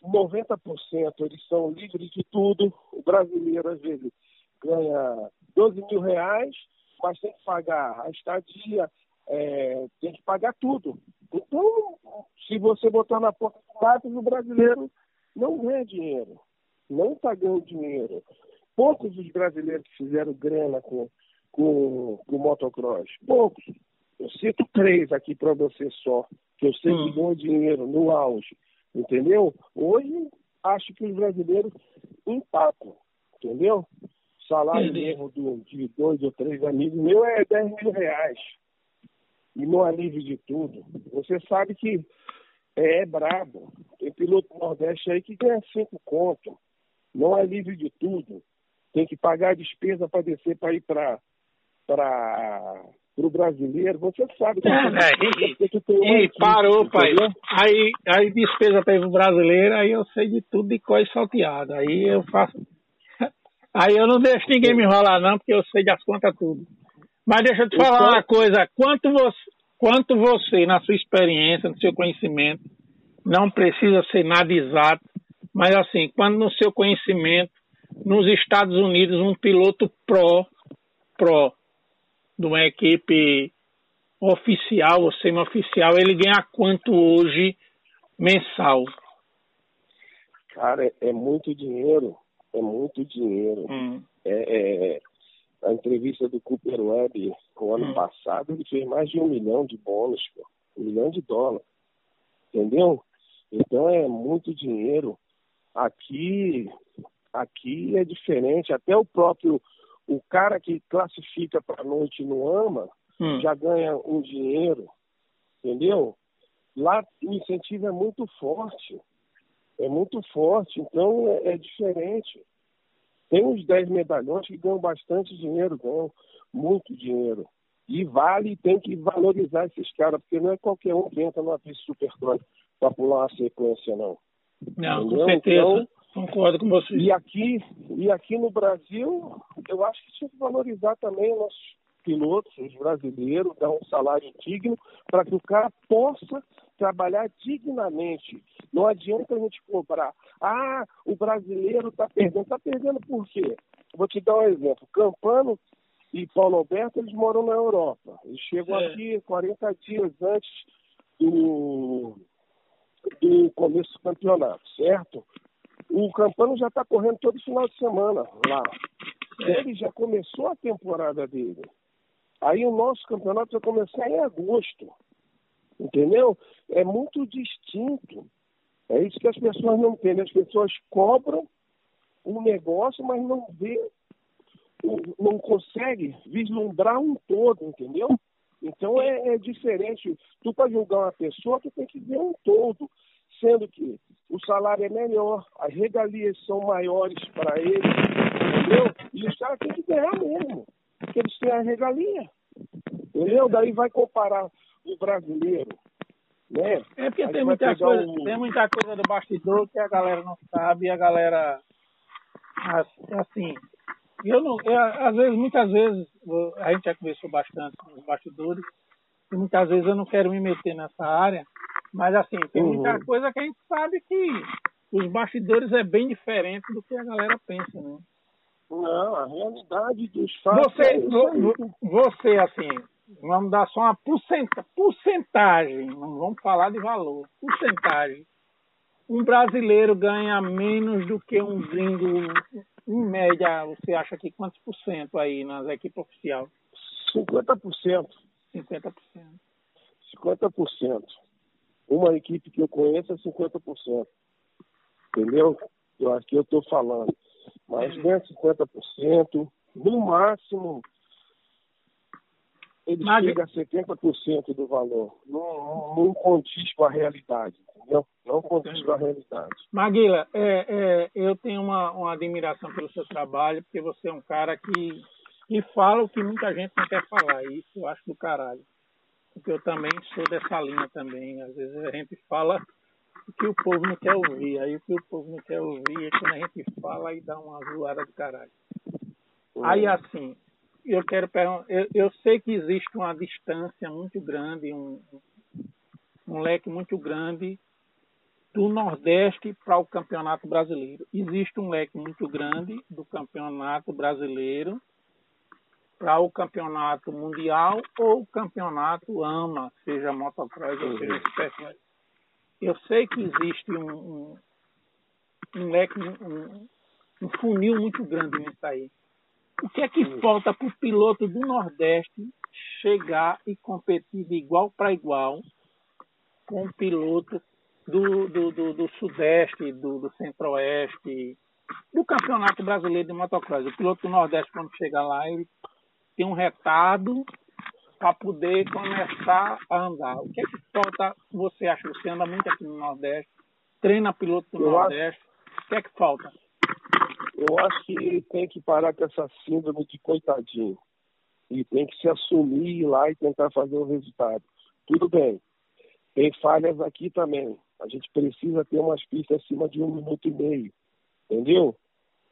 90% eles são livres de tudo. O brasileiro, às vezes, ganha 12 mil reais, mas tem que pagar a estadia, é, tem que pagar tudo. Então, se você botar na porta do lápis, o brasileiro não ganha dinheiro, não está ganhando dinheiro. Poucos os brasileiros que fizeram grana com, com o motocross? Poucos. Eu cito três aqui para você só, que eu sei hum. que ganham dinheiro no auge. Entendeu? Hoje, acho que os brasileiros empatam. Entendeu? salário mesmo do, de dois ou três amigos meu é 10 mil reais. E no alívio de tudo. Você sabe que é, é brabo. Tem piloto Nordeste aí que ganha cinco conto. Não é livre de tudo. Tem que pagar a despesa para descer para ir para para o brasileiro. Você sabe que, é, é, que tem e, parou, pai. Aí, aí despesa para o brasileiro, aí eu sei de tudo de coisa salteada. Aí eu faço Aí eu não deixo ninguém me enrolar, não, porque eu sei das contas tudo. Mas deixa eu te falar então... uma coisa: quanto você, quanto você, na sua experiência, no seu conhecimento, não precisa ser nada exato, mas assim, quando no seu conhecimento, nos Estados Unidos, um piloto pró, pró, de uma equipe oficial ou semi-oficial, ele ganha quanto hoje mensal? Cara, é muito dinheiro é muito dinheiro. Hum. É, é, a entrevista do Cooper Webb o ano hum. passado, ele fez mais de um milhão de bônus, pô, um milhão de dólares. Entendeu? Então é muito dinheiro. Aqui, aqui é diferente. Até o próprio o cara que classifica para a noite no AMA hum. já ganha um dinheiro, entendeu? Lá o incentivo é muito forte é muito forte, então é, é diferente. Tem uns 10 medalhões que ganham bastante dinheiro, ganham muito dinheiro. E vale tem que valorizar esses caras, porque não é qualquer um que entra numa pista supercross para pular uma sequência, não. Não, Entendeu? com certeza. Então, Concordo com você. E aqui, e aqui no Brasil, eu acho que tinha que valorizar também o nosso pilotos, os brasileiros, dar um salário digno para que o cara possa trabalhar dignamente. Não adianta a gente cobrar. Ah, o brasileiro está perdendo. Está perdendo por quê? Vou te dar um exemplo. Campano e Paulo Alberto, eles moram na Europa. Eles chegam é. aqui 40 dias antes do, do começo do campeonato, certo? O Campano já está correndo todo final de semana lá. É. Ele já começou a temporada dele. Aí o nosso campeonato vai começar em agosto. Entendeu? É muito distinto. É isso que as pessoas não entendem. As pessoas cobram um negócio, mas não vê, não consegue vislumbrar um todo, entendeu? Então é, é diferente. Tu para julgar uma pessoa, tu tem que ver um todo, sendo que o salário é melhor, as regalias são maiores para eles, entendeu? E os caras têm que ganhar mesmo que eles têm a regalia. Entendeu? Daí vai comparar o brasileiro. Né? É porque tem muita, coisa, o... tem muita coisa do bastidor que a galera não sabe e a galera assim. Eu não, eu, às vezes, muitas vezes, a gente já conversou bastante com os bastidores, e muitas vezes eu não quero me meter nessa área, mas assim, tem uhum. muita coisa que a gente sabe que os bastidores é bem diferente do que a galera pensa, né? Não, a realidade dos fatos. Você, é você assim, vamos dar só uma porcentagem, não vamos falar de valor, porcentagem. Um brasileiro ganha menos do que um gringo, em média, você acha que quantos por cento aí nas equipes oficiais? 50%. 50%. 50%. Uma equipe que eu conheço é 50%. Entendeu? Eu acho que eu estou falando mas ganha 50%, no máximo ele mas... chega a 70% do valor. Não, não, condiz com a realidade, entendeu? Não condiz com a realidade. Maguila, é, é, eu tenho uma, uma admiração pelo seu trabalho, porque você é um cara que, que fala o que muita gente não quer falar. Isso eu acho do caralho. Porque eu também sou dessa linha também. Às vezes a gente fala o que o povo não quer ouvir. Aí o que o povo não quer ouvir é quando a gente fala e dá uma zoada do caralho. Aí assim, eu quero perguntar, eu, eu, sei que existe uma distância muito grande, um, um leque muito grande do Nordeste para o Campeonato Brasileiro. Existe um leque muito grande do Campeonato Brasileiro para o Campeonato Mundial ou o Campeonato AMA, seja motocross ou seja especial eu sei que existe um, um, um leque, um, um, funil muito grande nisso aí. O que é que falta para o piloto do Nordeste chegar e competir de igual para igual com o piloto do, do, do, do Sudeste, do, do Centro-Oeste, do Campeonato Brasileiro de Motocross? O piloto do Nordeste, quando chega lá, ele tem um retado para poder começar a andar. O que é que falta, você acha? Você anda muito aqui no Nordeste, treina piloto do eu Nordeste, acho, o que é que falta? Eu acho que tem que parar com essa síndrome de coitadinho. E tem que se assumir ir lá e tentar fazer o resultado. Tudo bem. Tem falhas aqui também. A gente precisa ter umas pistas acima de um minuto e meio. Entendeu?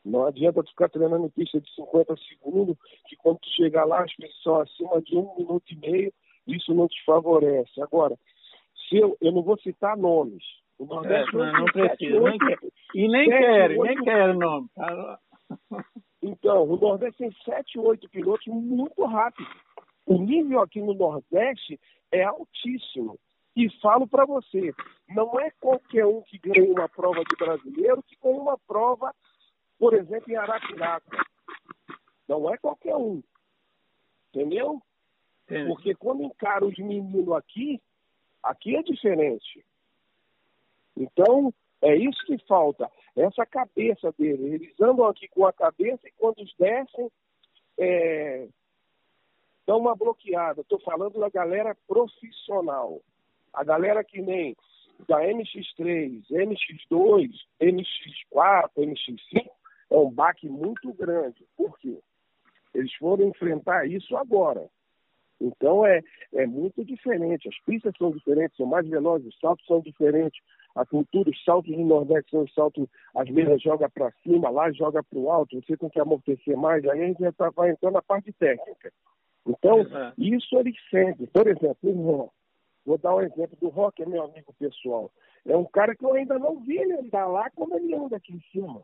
Não adianta tu ficar treinando em pista de 50 segundos, que quando tu chegar lá, as pessoas são acima de um minuto e meio, isso não te favorece. Agora, se eu, eu não vou citar nomes. O Nordeste é, não, não precisa, nem quer. E nem quer, nem quer nome. Então, o Nordeste tem 7, 8 pilotos muito rápidos. O nível aqui no Nordeste é altíssimo. E falo para você, não é qualquer um que ganha uma prova de brasileiro que ganha uma prova por exemplo, em Arapiraca. Não é qualquer um. Entendeu? Porque quando encara os meninos aqui, aqui é diferente. Então, é isso que falta. Essa cabeça deles. Eles andam aqui com a cabeça e quando descem, é, dão uma bloqueada. Estou falando da galera profissional. A galera que nem da MX3, MX2, MX4, MX5, é um baque muito grande. Por quê? Eles foram enfrentar isso agora. Então é, é muito diferente. As pistas são diferentes, são mais velozes, os saltos são diferentes. A cultura, os saltos do Nordeste são os saltos, as mesas joga para cima, lá joga para o alto, você tem que amortecer mais, aí a gente já tá, vai entrando na parte técnica. Então, uhum. isso eles sentem. Por exemplo, o. Vou dar um exemplo do Rock, é meu amigo pessoal. É um cara que eu ainda não vi ele andar lá como ele anda aqui em cima.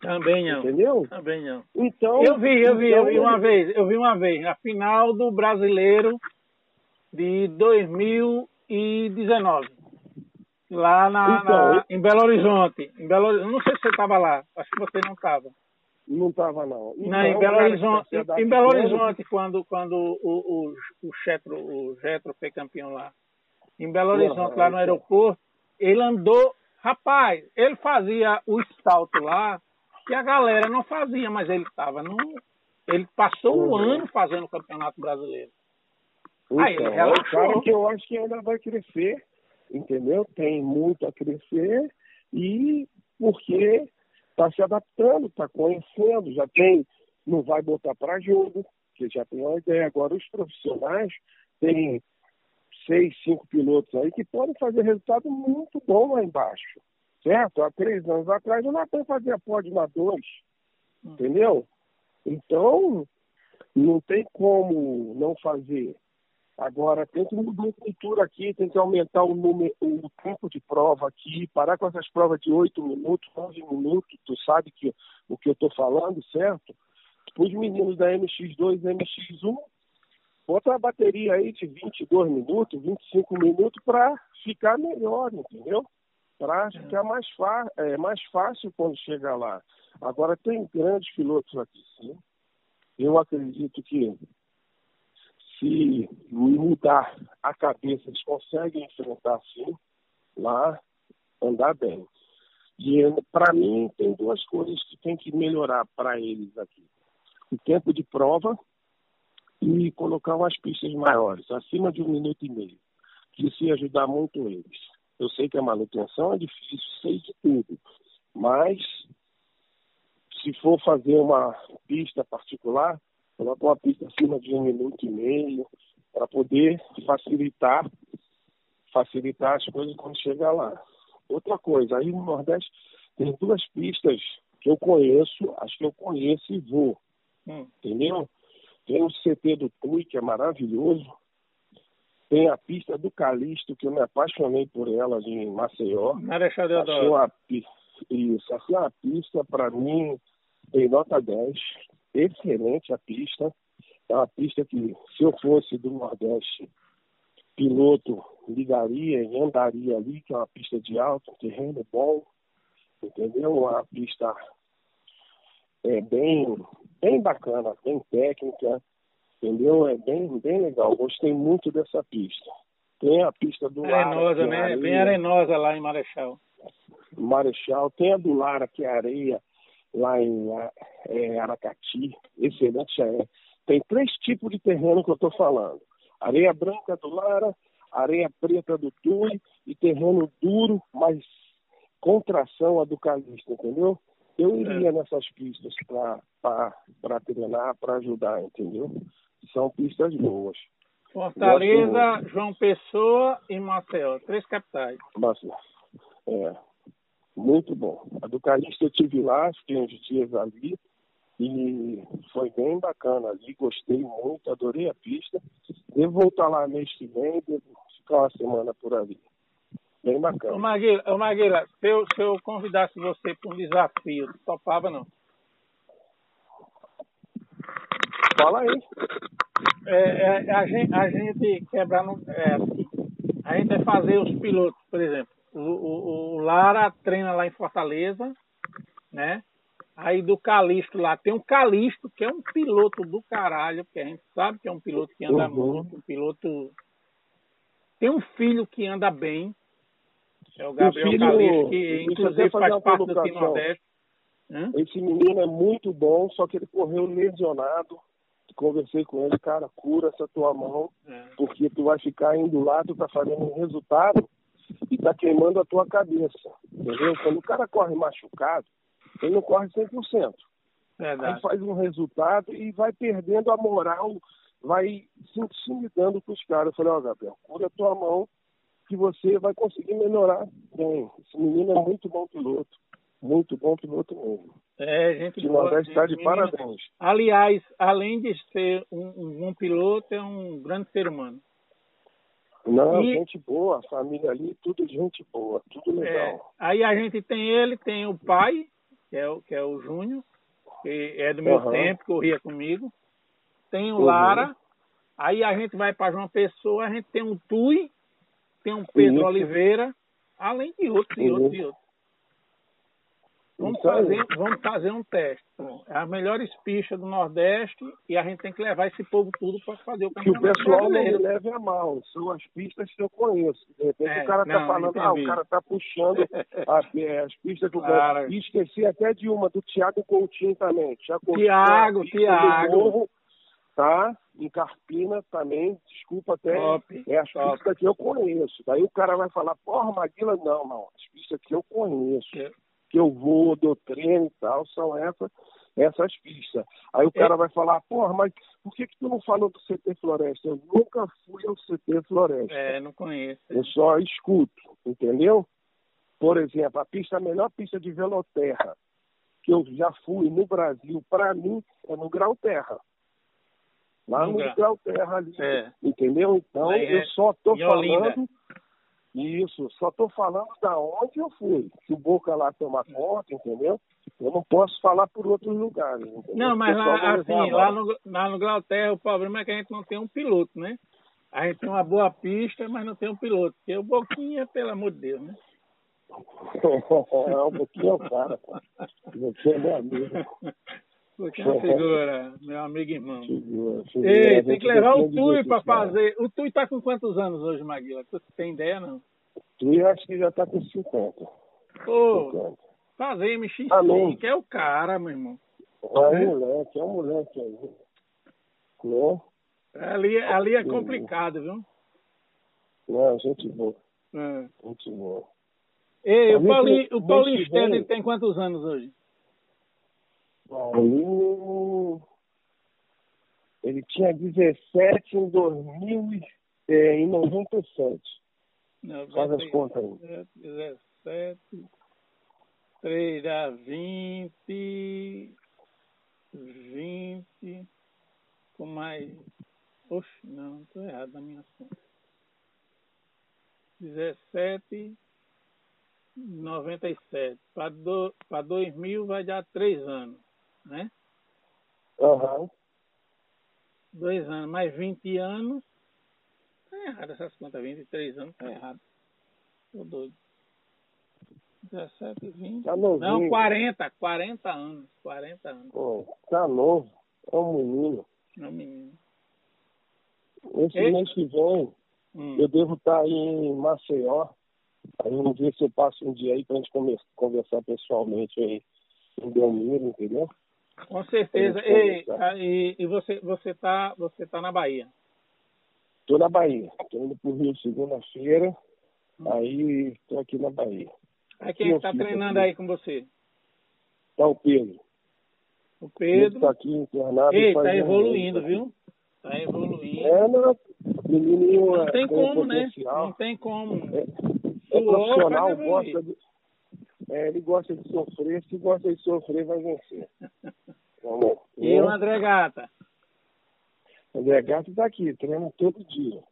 Também não. Entendeu? Também não. Então, eu vi, eu vi, então, eu vi uma vez, eu vi uma vez, na final do brasileiro de 2019. Lá na, então, na em Belo Horizonte. Em Belo, eu não sei se você estava lá, acho que você não estava. Não estava, não. Então, não, em Belo Horizonte, em Belo Horizonte quando, quando o, o, o, Chetro, o Getro foi campeão lá. Em Belo Horizonte, lá no aeroporto, ele andou, rapaz, ele fazia o salto lá, que a galera não fazia, mas ele estava no. Ele passou um uhum. ano fazendo o Campeonato Brasileiro. Então, Aí ele relaxou. É que eu acho que ainda vai crescer, entendeu? Tem muito a crescer e porque está se adaptando, está conhecendo, já tem, não vai botar para jogo, que já tem uma ideia. Agora, os profissionais têm seis, cinco pilotos aí que podem fazer resultado muito bom lá embaixo certo? Há três anos atrás o Natan fazia pódio na dois, hum. entendeu? Então, não tem como não fazer. Agora, tem que mudar a cultura aqui, tem que aumentar o, número, o tempo de prova aqui, parar com essas provas de 8 minutos, 11 minutos, tu sabe que, o que eu estou falando, certo? Os meninos da MX2 e MX1, bota a bateria aí de 22 minutos, 25 minutos para ficar melhor, entendeu? Para ficar mais, é, mais fácil quando chega lá. Agora, tem grandes pilotos aqui, sim. Eu acredito que se mudar a cabeça, eles conseguem enfrentar, sim, lá, andar bem. E, para mim, tem duas coisas que tem que melhorar para eles aqui. O tempo de prova e colocar umas pistas maiores, acima de um minuto e meio. Que ia ajudar muito eles. Eu sei que a manutenção é difícil, sei de tudo, mas se for fazer uma pista particular, coloca uma pista acima de um minuto e meio para poder facilitar facilitar as coisas quando chegar lá. Outra coisa, aí no Nordeste tem duas pistas que eu conheço, acho que eu conheço e vou. Hum. Entendeu? Tem o CT do Tui, que é maravilhoso, tem a pista do Calixto, que eu me apaixonei por ela em Maceió. Marechal Deodoro. Uma, isso, assim, uma pista, para mim, tem nota 10. Excelente a pista. É uma pista que, se eu fosse do Nordeste, piloto ligaria e andaria ali, que é uma pista de alto, um terreno bom, entendeu? Uma pista é, bem, bem bacana, bem técnica, entendeu? É bem, bem legal. Gostei muito dessa pista. Tem a pista do arenosa, Lara, né? É areia, Bem arenosa lá em Marechal. Marechal. Tem a do Lara, que é areia, lá em é, Aracati. Excelente areia. Tem três tipos de terreno que eu estou falando. Areia branca do Lara, areia preta do Tui e terreno duro, mas com tração a do Calista, entendeu? Eu iria nessas pistas para treinar, para ajudar, entendeu? São pistas boas. Fortaleza, João Pessoa e Maceió, três capitais. Mas, é, muito bom. A do Calista eu tive lá, fiquei uns dias ali e foi bem bacana ali, gostei muito, adorei a pista. Devo voltar lá mês que vem, devo ficar uma semana por ali. Bem bacana. Ô Maguila, ô Maguila se, eu, se eu convidasse você para um desafio, topava não? Fala aí. É, é, a, gente, a gente quebrar no. É, a gente vai fazer os pilotos, por exemplo. O, o, o, Lara treina lá em Fortaleza, né? Aí do Calixto lá tem um Calixto, que é um piloto do caralho, porque a gente sabe que é um piloto que anda uhum. muito, um piloto. Tem um filho que anda bem, é o Gabriel filho, Calixto, que inclusive faz parte do Team Nordeste. Hum? Esse menino é muito bom, só que ele correu lesionado conversei com ele, cara, cura essa tua mão, é. porque tu vai ficar indo lá, tu tá fazendo um resultado e tá queimando a tua cabeça, entendeu? Quando o cara corre machucado, ele não corre 100%. Verdade. Aí faz um resultado e vai perdendo a moral, vai se intimidando com os caras. Eu falei, ó, oh, Gabriel, cura a tua mão que você vai conseguir melhorar bem. Esse menino é muito bom piloto. Muito bom piloto mesmo. É, gente de Nordeste está de parabéns. Aliás, além de ser um, um bom piloto, é um grande ser humano. Não, e, gente boa, a família ali, tudo gente boa, tudo legal. É, aí a gente tem ele, tem o pai, que é o, que é o Júnior, que é do meu uhum. tempo, corria comigo. Tem o uhum. Lara, aí a gente vai para João Pessoa, a gente tem um Tui, tem um Pedro. Oliveira, além de outros, e outros, e outros. Vamos fazer, vamos fazer um teste. É as melhores pistas do Nordeste e a gente tem que levar esse povo tudo para fazer o campeonato. Que o pessoal não me leve a mal. São as pistas que eu conheço. De repente é, o cara está falando, ah, o cara está puxando as, é, as pistas do cara. E esqueci até de uma, do Tiago Coutinho também. Tiago, Tiago. Tá? Em Carpina também, desculpa até. Top, é as top. pistas que eu conheço. Daí o cara vai falar, porra, Maguila, não, não. As pistas que eu conheço. É que eu vou, dou treino e tal, são essas, essas pistas. Aí o cara vai falar, porra, mas por que, que tu não falou do CT Floresta? Eu nunca fui ao CT Floresta. É, não conheço. Eu só escuto, entendeu? Por exemplo, a pista, a melhor pista de veloterra que eu já fui no Brasil, para mim, é no Grau Terra. Lá no, no Grau Terra ali. É. Entendeu? Então, é, eu só tô falando isso, só estou falando da onde eu fui. Se o Boca lá toma conta, entendeu? Eu não posso falar por outros lugares. Entendeu? Não, mas lá, assim, lá no, lá no Glauterra o problema é que a gente não tem um piloto, né? A gente tem uma boa pista, mas não tem um piloto. Porque o Boquinha, pelo amor de Deus, né? é, o Boquinha é o cara, pô. Você é meu amigo. Boquinha é figura, meu amigo irmão. Figura, figura. Ei, tem que levar o Tui para fazer. O Tui tá com quantos anos hoje, Maguila? Tu tem ideia, não? Tu acho que já tá com 50. Pô, fazer MX5, ah, que é o cara, meu irmão. É um moleque, é um moleque aí. Né? Ali, ali é complicado, viu? Não, gente boa. É. Gente boa. Ei, o Paulinho, o Paulinho Stedley tem quantos anos hoje? Paulinho. Ele tinha 17 em 2000 é, em 97. Não, Faz as contas aí. 17, 3 dá 20, 20, com mais. Oxe, não, estou errado na minha conta. 17, 97. Para do, 2000 vai dar 3 anos, né? Uhum. 2 anos, mais 20 anos, Tá errado essas contas, 23 anos, tá errado. Tô doido. 17, 20. Tá novinho. Não, 40, 40 anos. 40 anos. Pô, tá novo. É um menino. É um menino. Esse Ei. mês que vem, Hum. eu devo estar aí em Maceió. Aí vamos ver se eu passo um dia aí pra gente conversar pessoalmente aí em Belmiro, entendeu? Com certeza. Ah, e, e você, você, tá, você tá na Bahia? Tô na Bahia. Tô indo pro Rio segunda-feira. Aí tô aqui na Bahia. Aí quem é tá Meu filho, treinando aqui. aí com você? Tá o Pedro. O Pedro Pedro. tá aqui internado. Ei, tá um evoluindo, viu? Tá evoluindo. É, não. Menininho Não é, tem tem como, né? Não tem como. É, é profissional, gosta de, é, ele gosta de sofrer. Se gosta de sofrer, vai vencer. Vamos. E o André Gata? André Gato tá aqui, treina todo dia.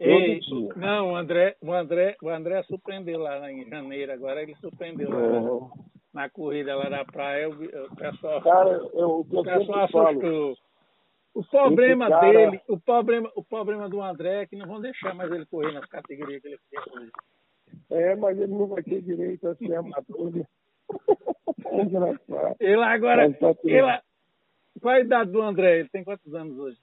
Ei, dia. não, o André, o André, o André surpreendeu lá em janeiro, agora ele surpreendeu lá Uhum. na corrida lá da praia, o, o pessoal, Cara, eu, o o pessoal assustou. O problema cara- dele, o problema, o problema do André é que não vão deixar mais ele correr nas categorias que ele quer correr. É, mas ele não vai ter direito a ser amador. né? É engraçado. Ele agora, tá ele, qual a idade do André? Ele tem quantos anos hoje?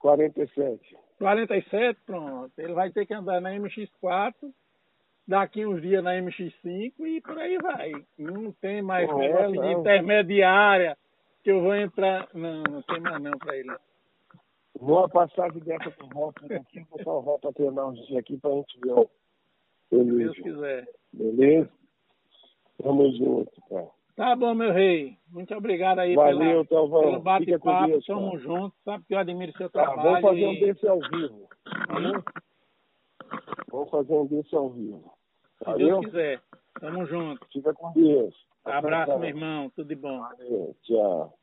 47. 47, pronto. Ele vai ter que andar na MX4, daqui uns dias na MX5 e por aí vai. Não tem mais Não é, negócio de intermediária que eu vou entrar. Não, não tem mais não pra ele. Numa passagem dessa com o Ropa aqui, vou botar o Ropa treinar uns dias aqui pra gente ver Se Deus quiser. Beleza? Tamo junto, cara. Tá bom, meu rei. Muito obrigado aí Valeu, pela, pelo bate-papo. Tamo cara. juntos. Sabe que eu admiro seu Tá, trabalho. vamos fazer um e- desse ao vivo. Tá Vamos fazer um desse ao vivo. Se Valeu? Deus quiser. Tamo junto. Fica com Deus. Abraço, meu irmão. Tudo de bom. Valeu, Tchau.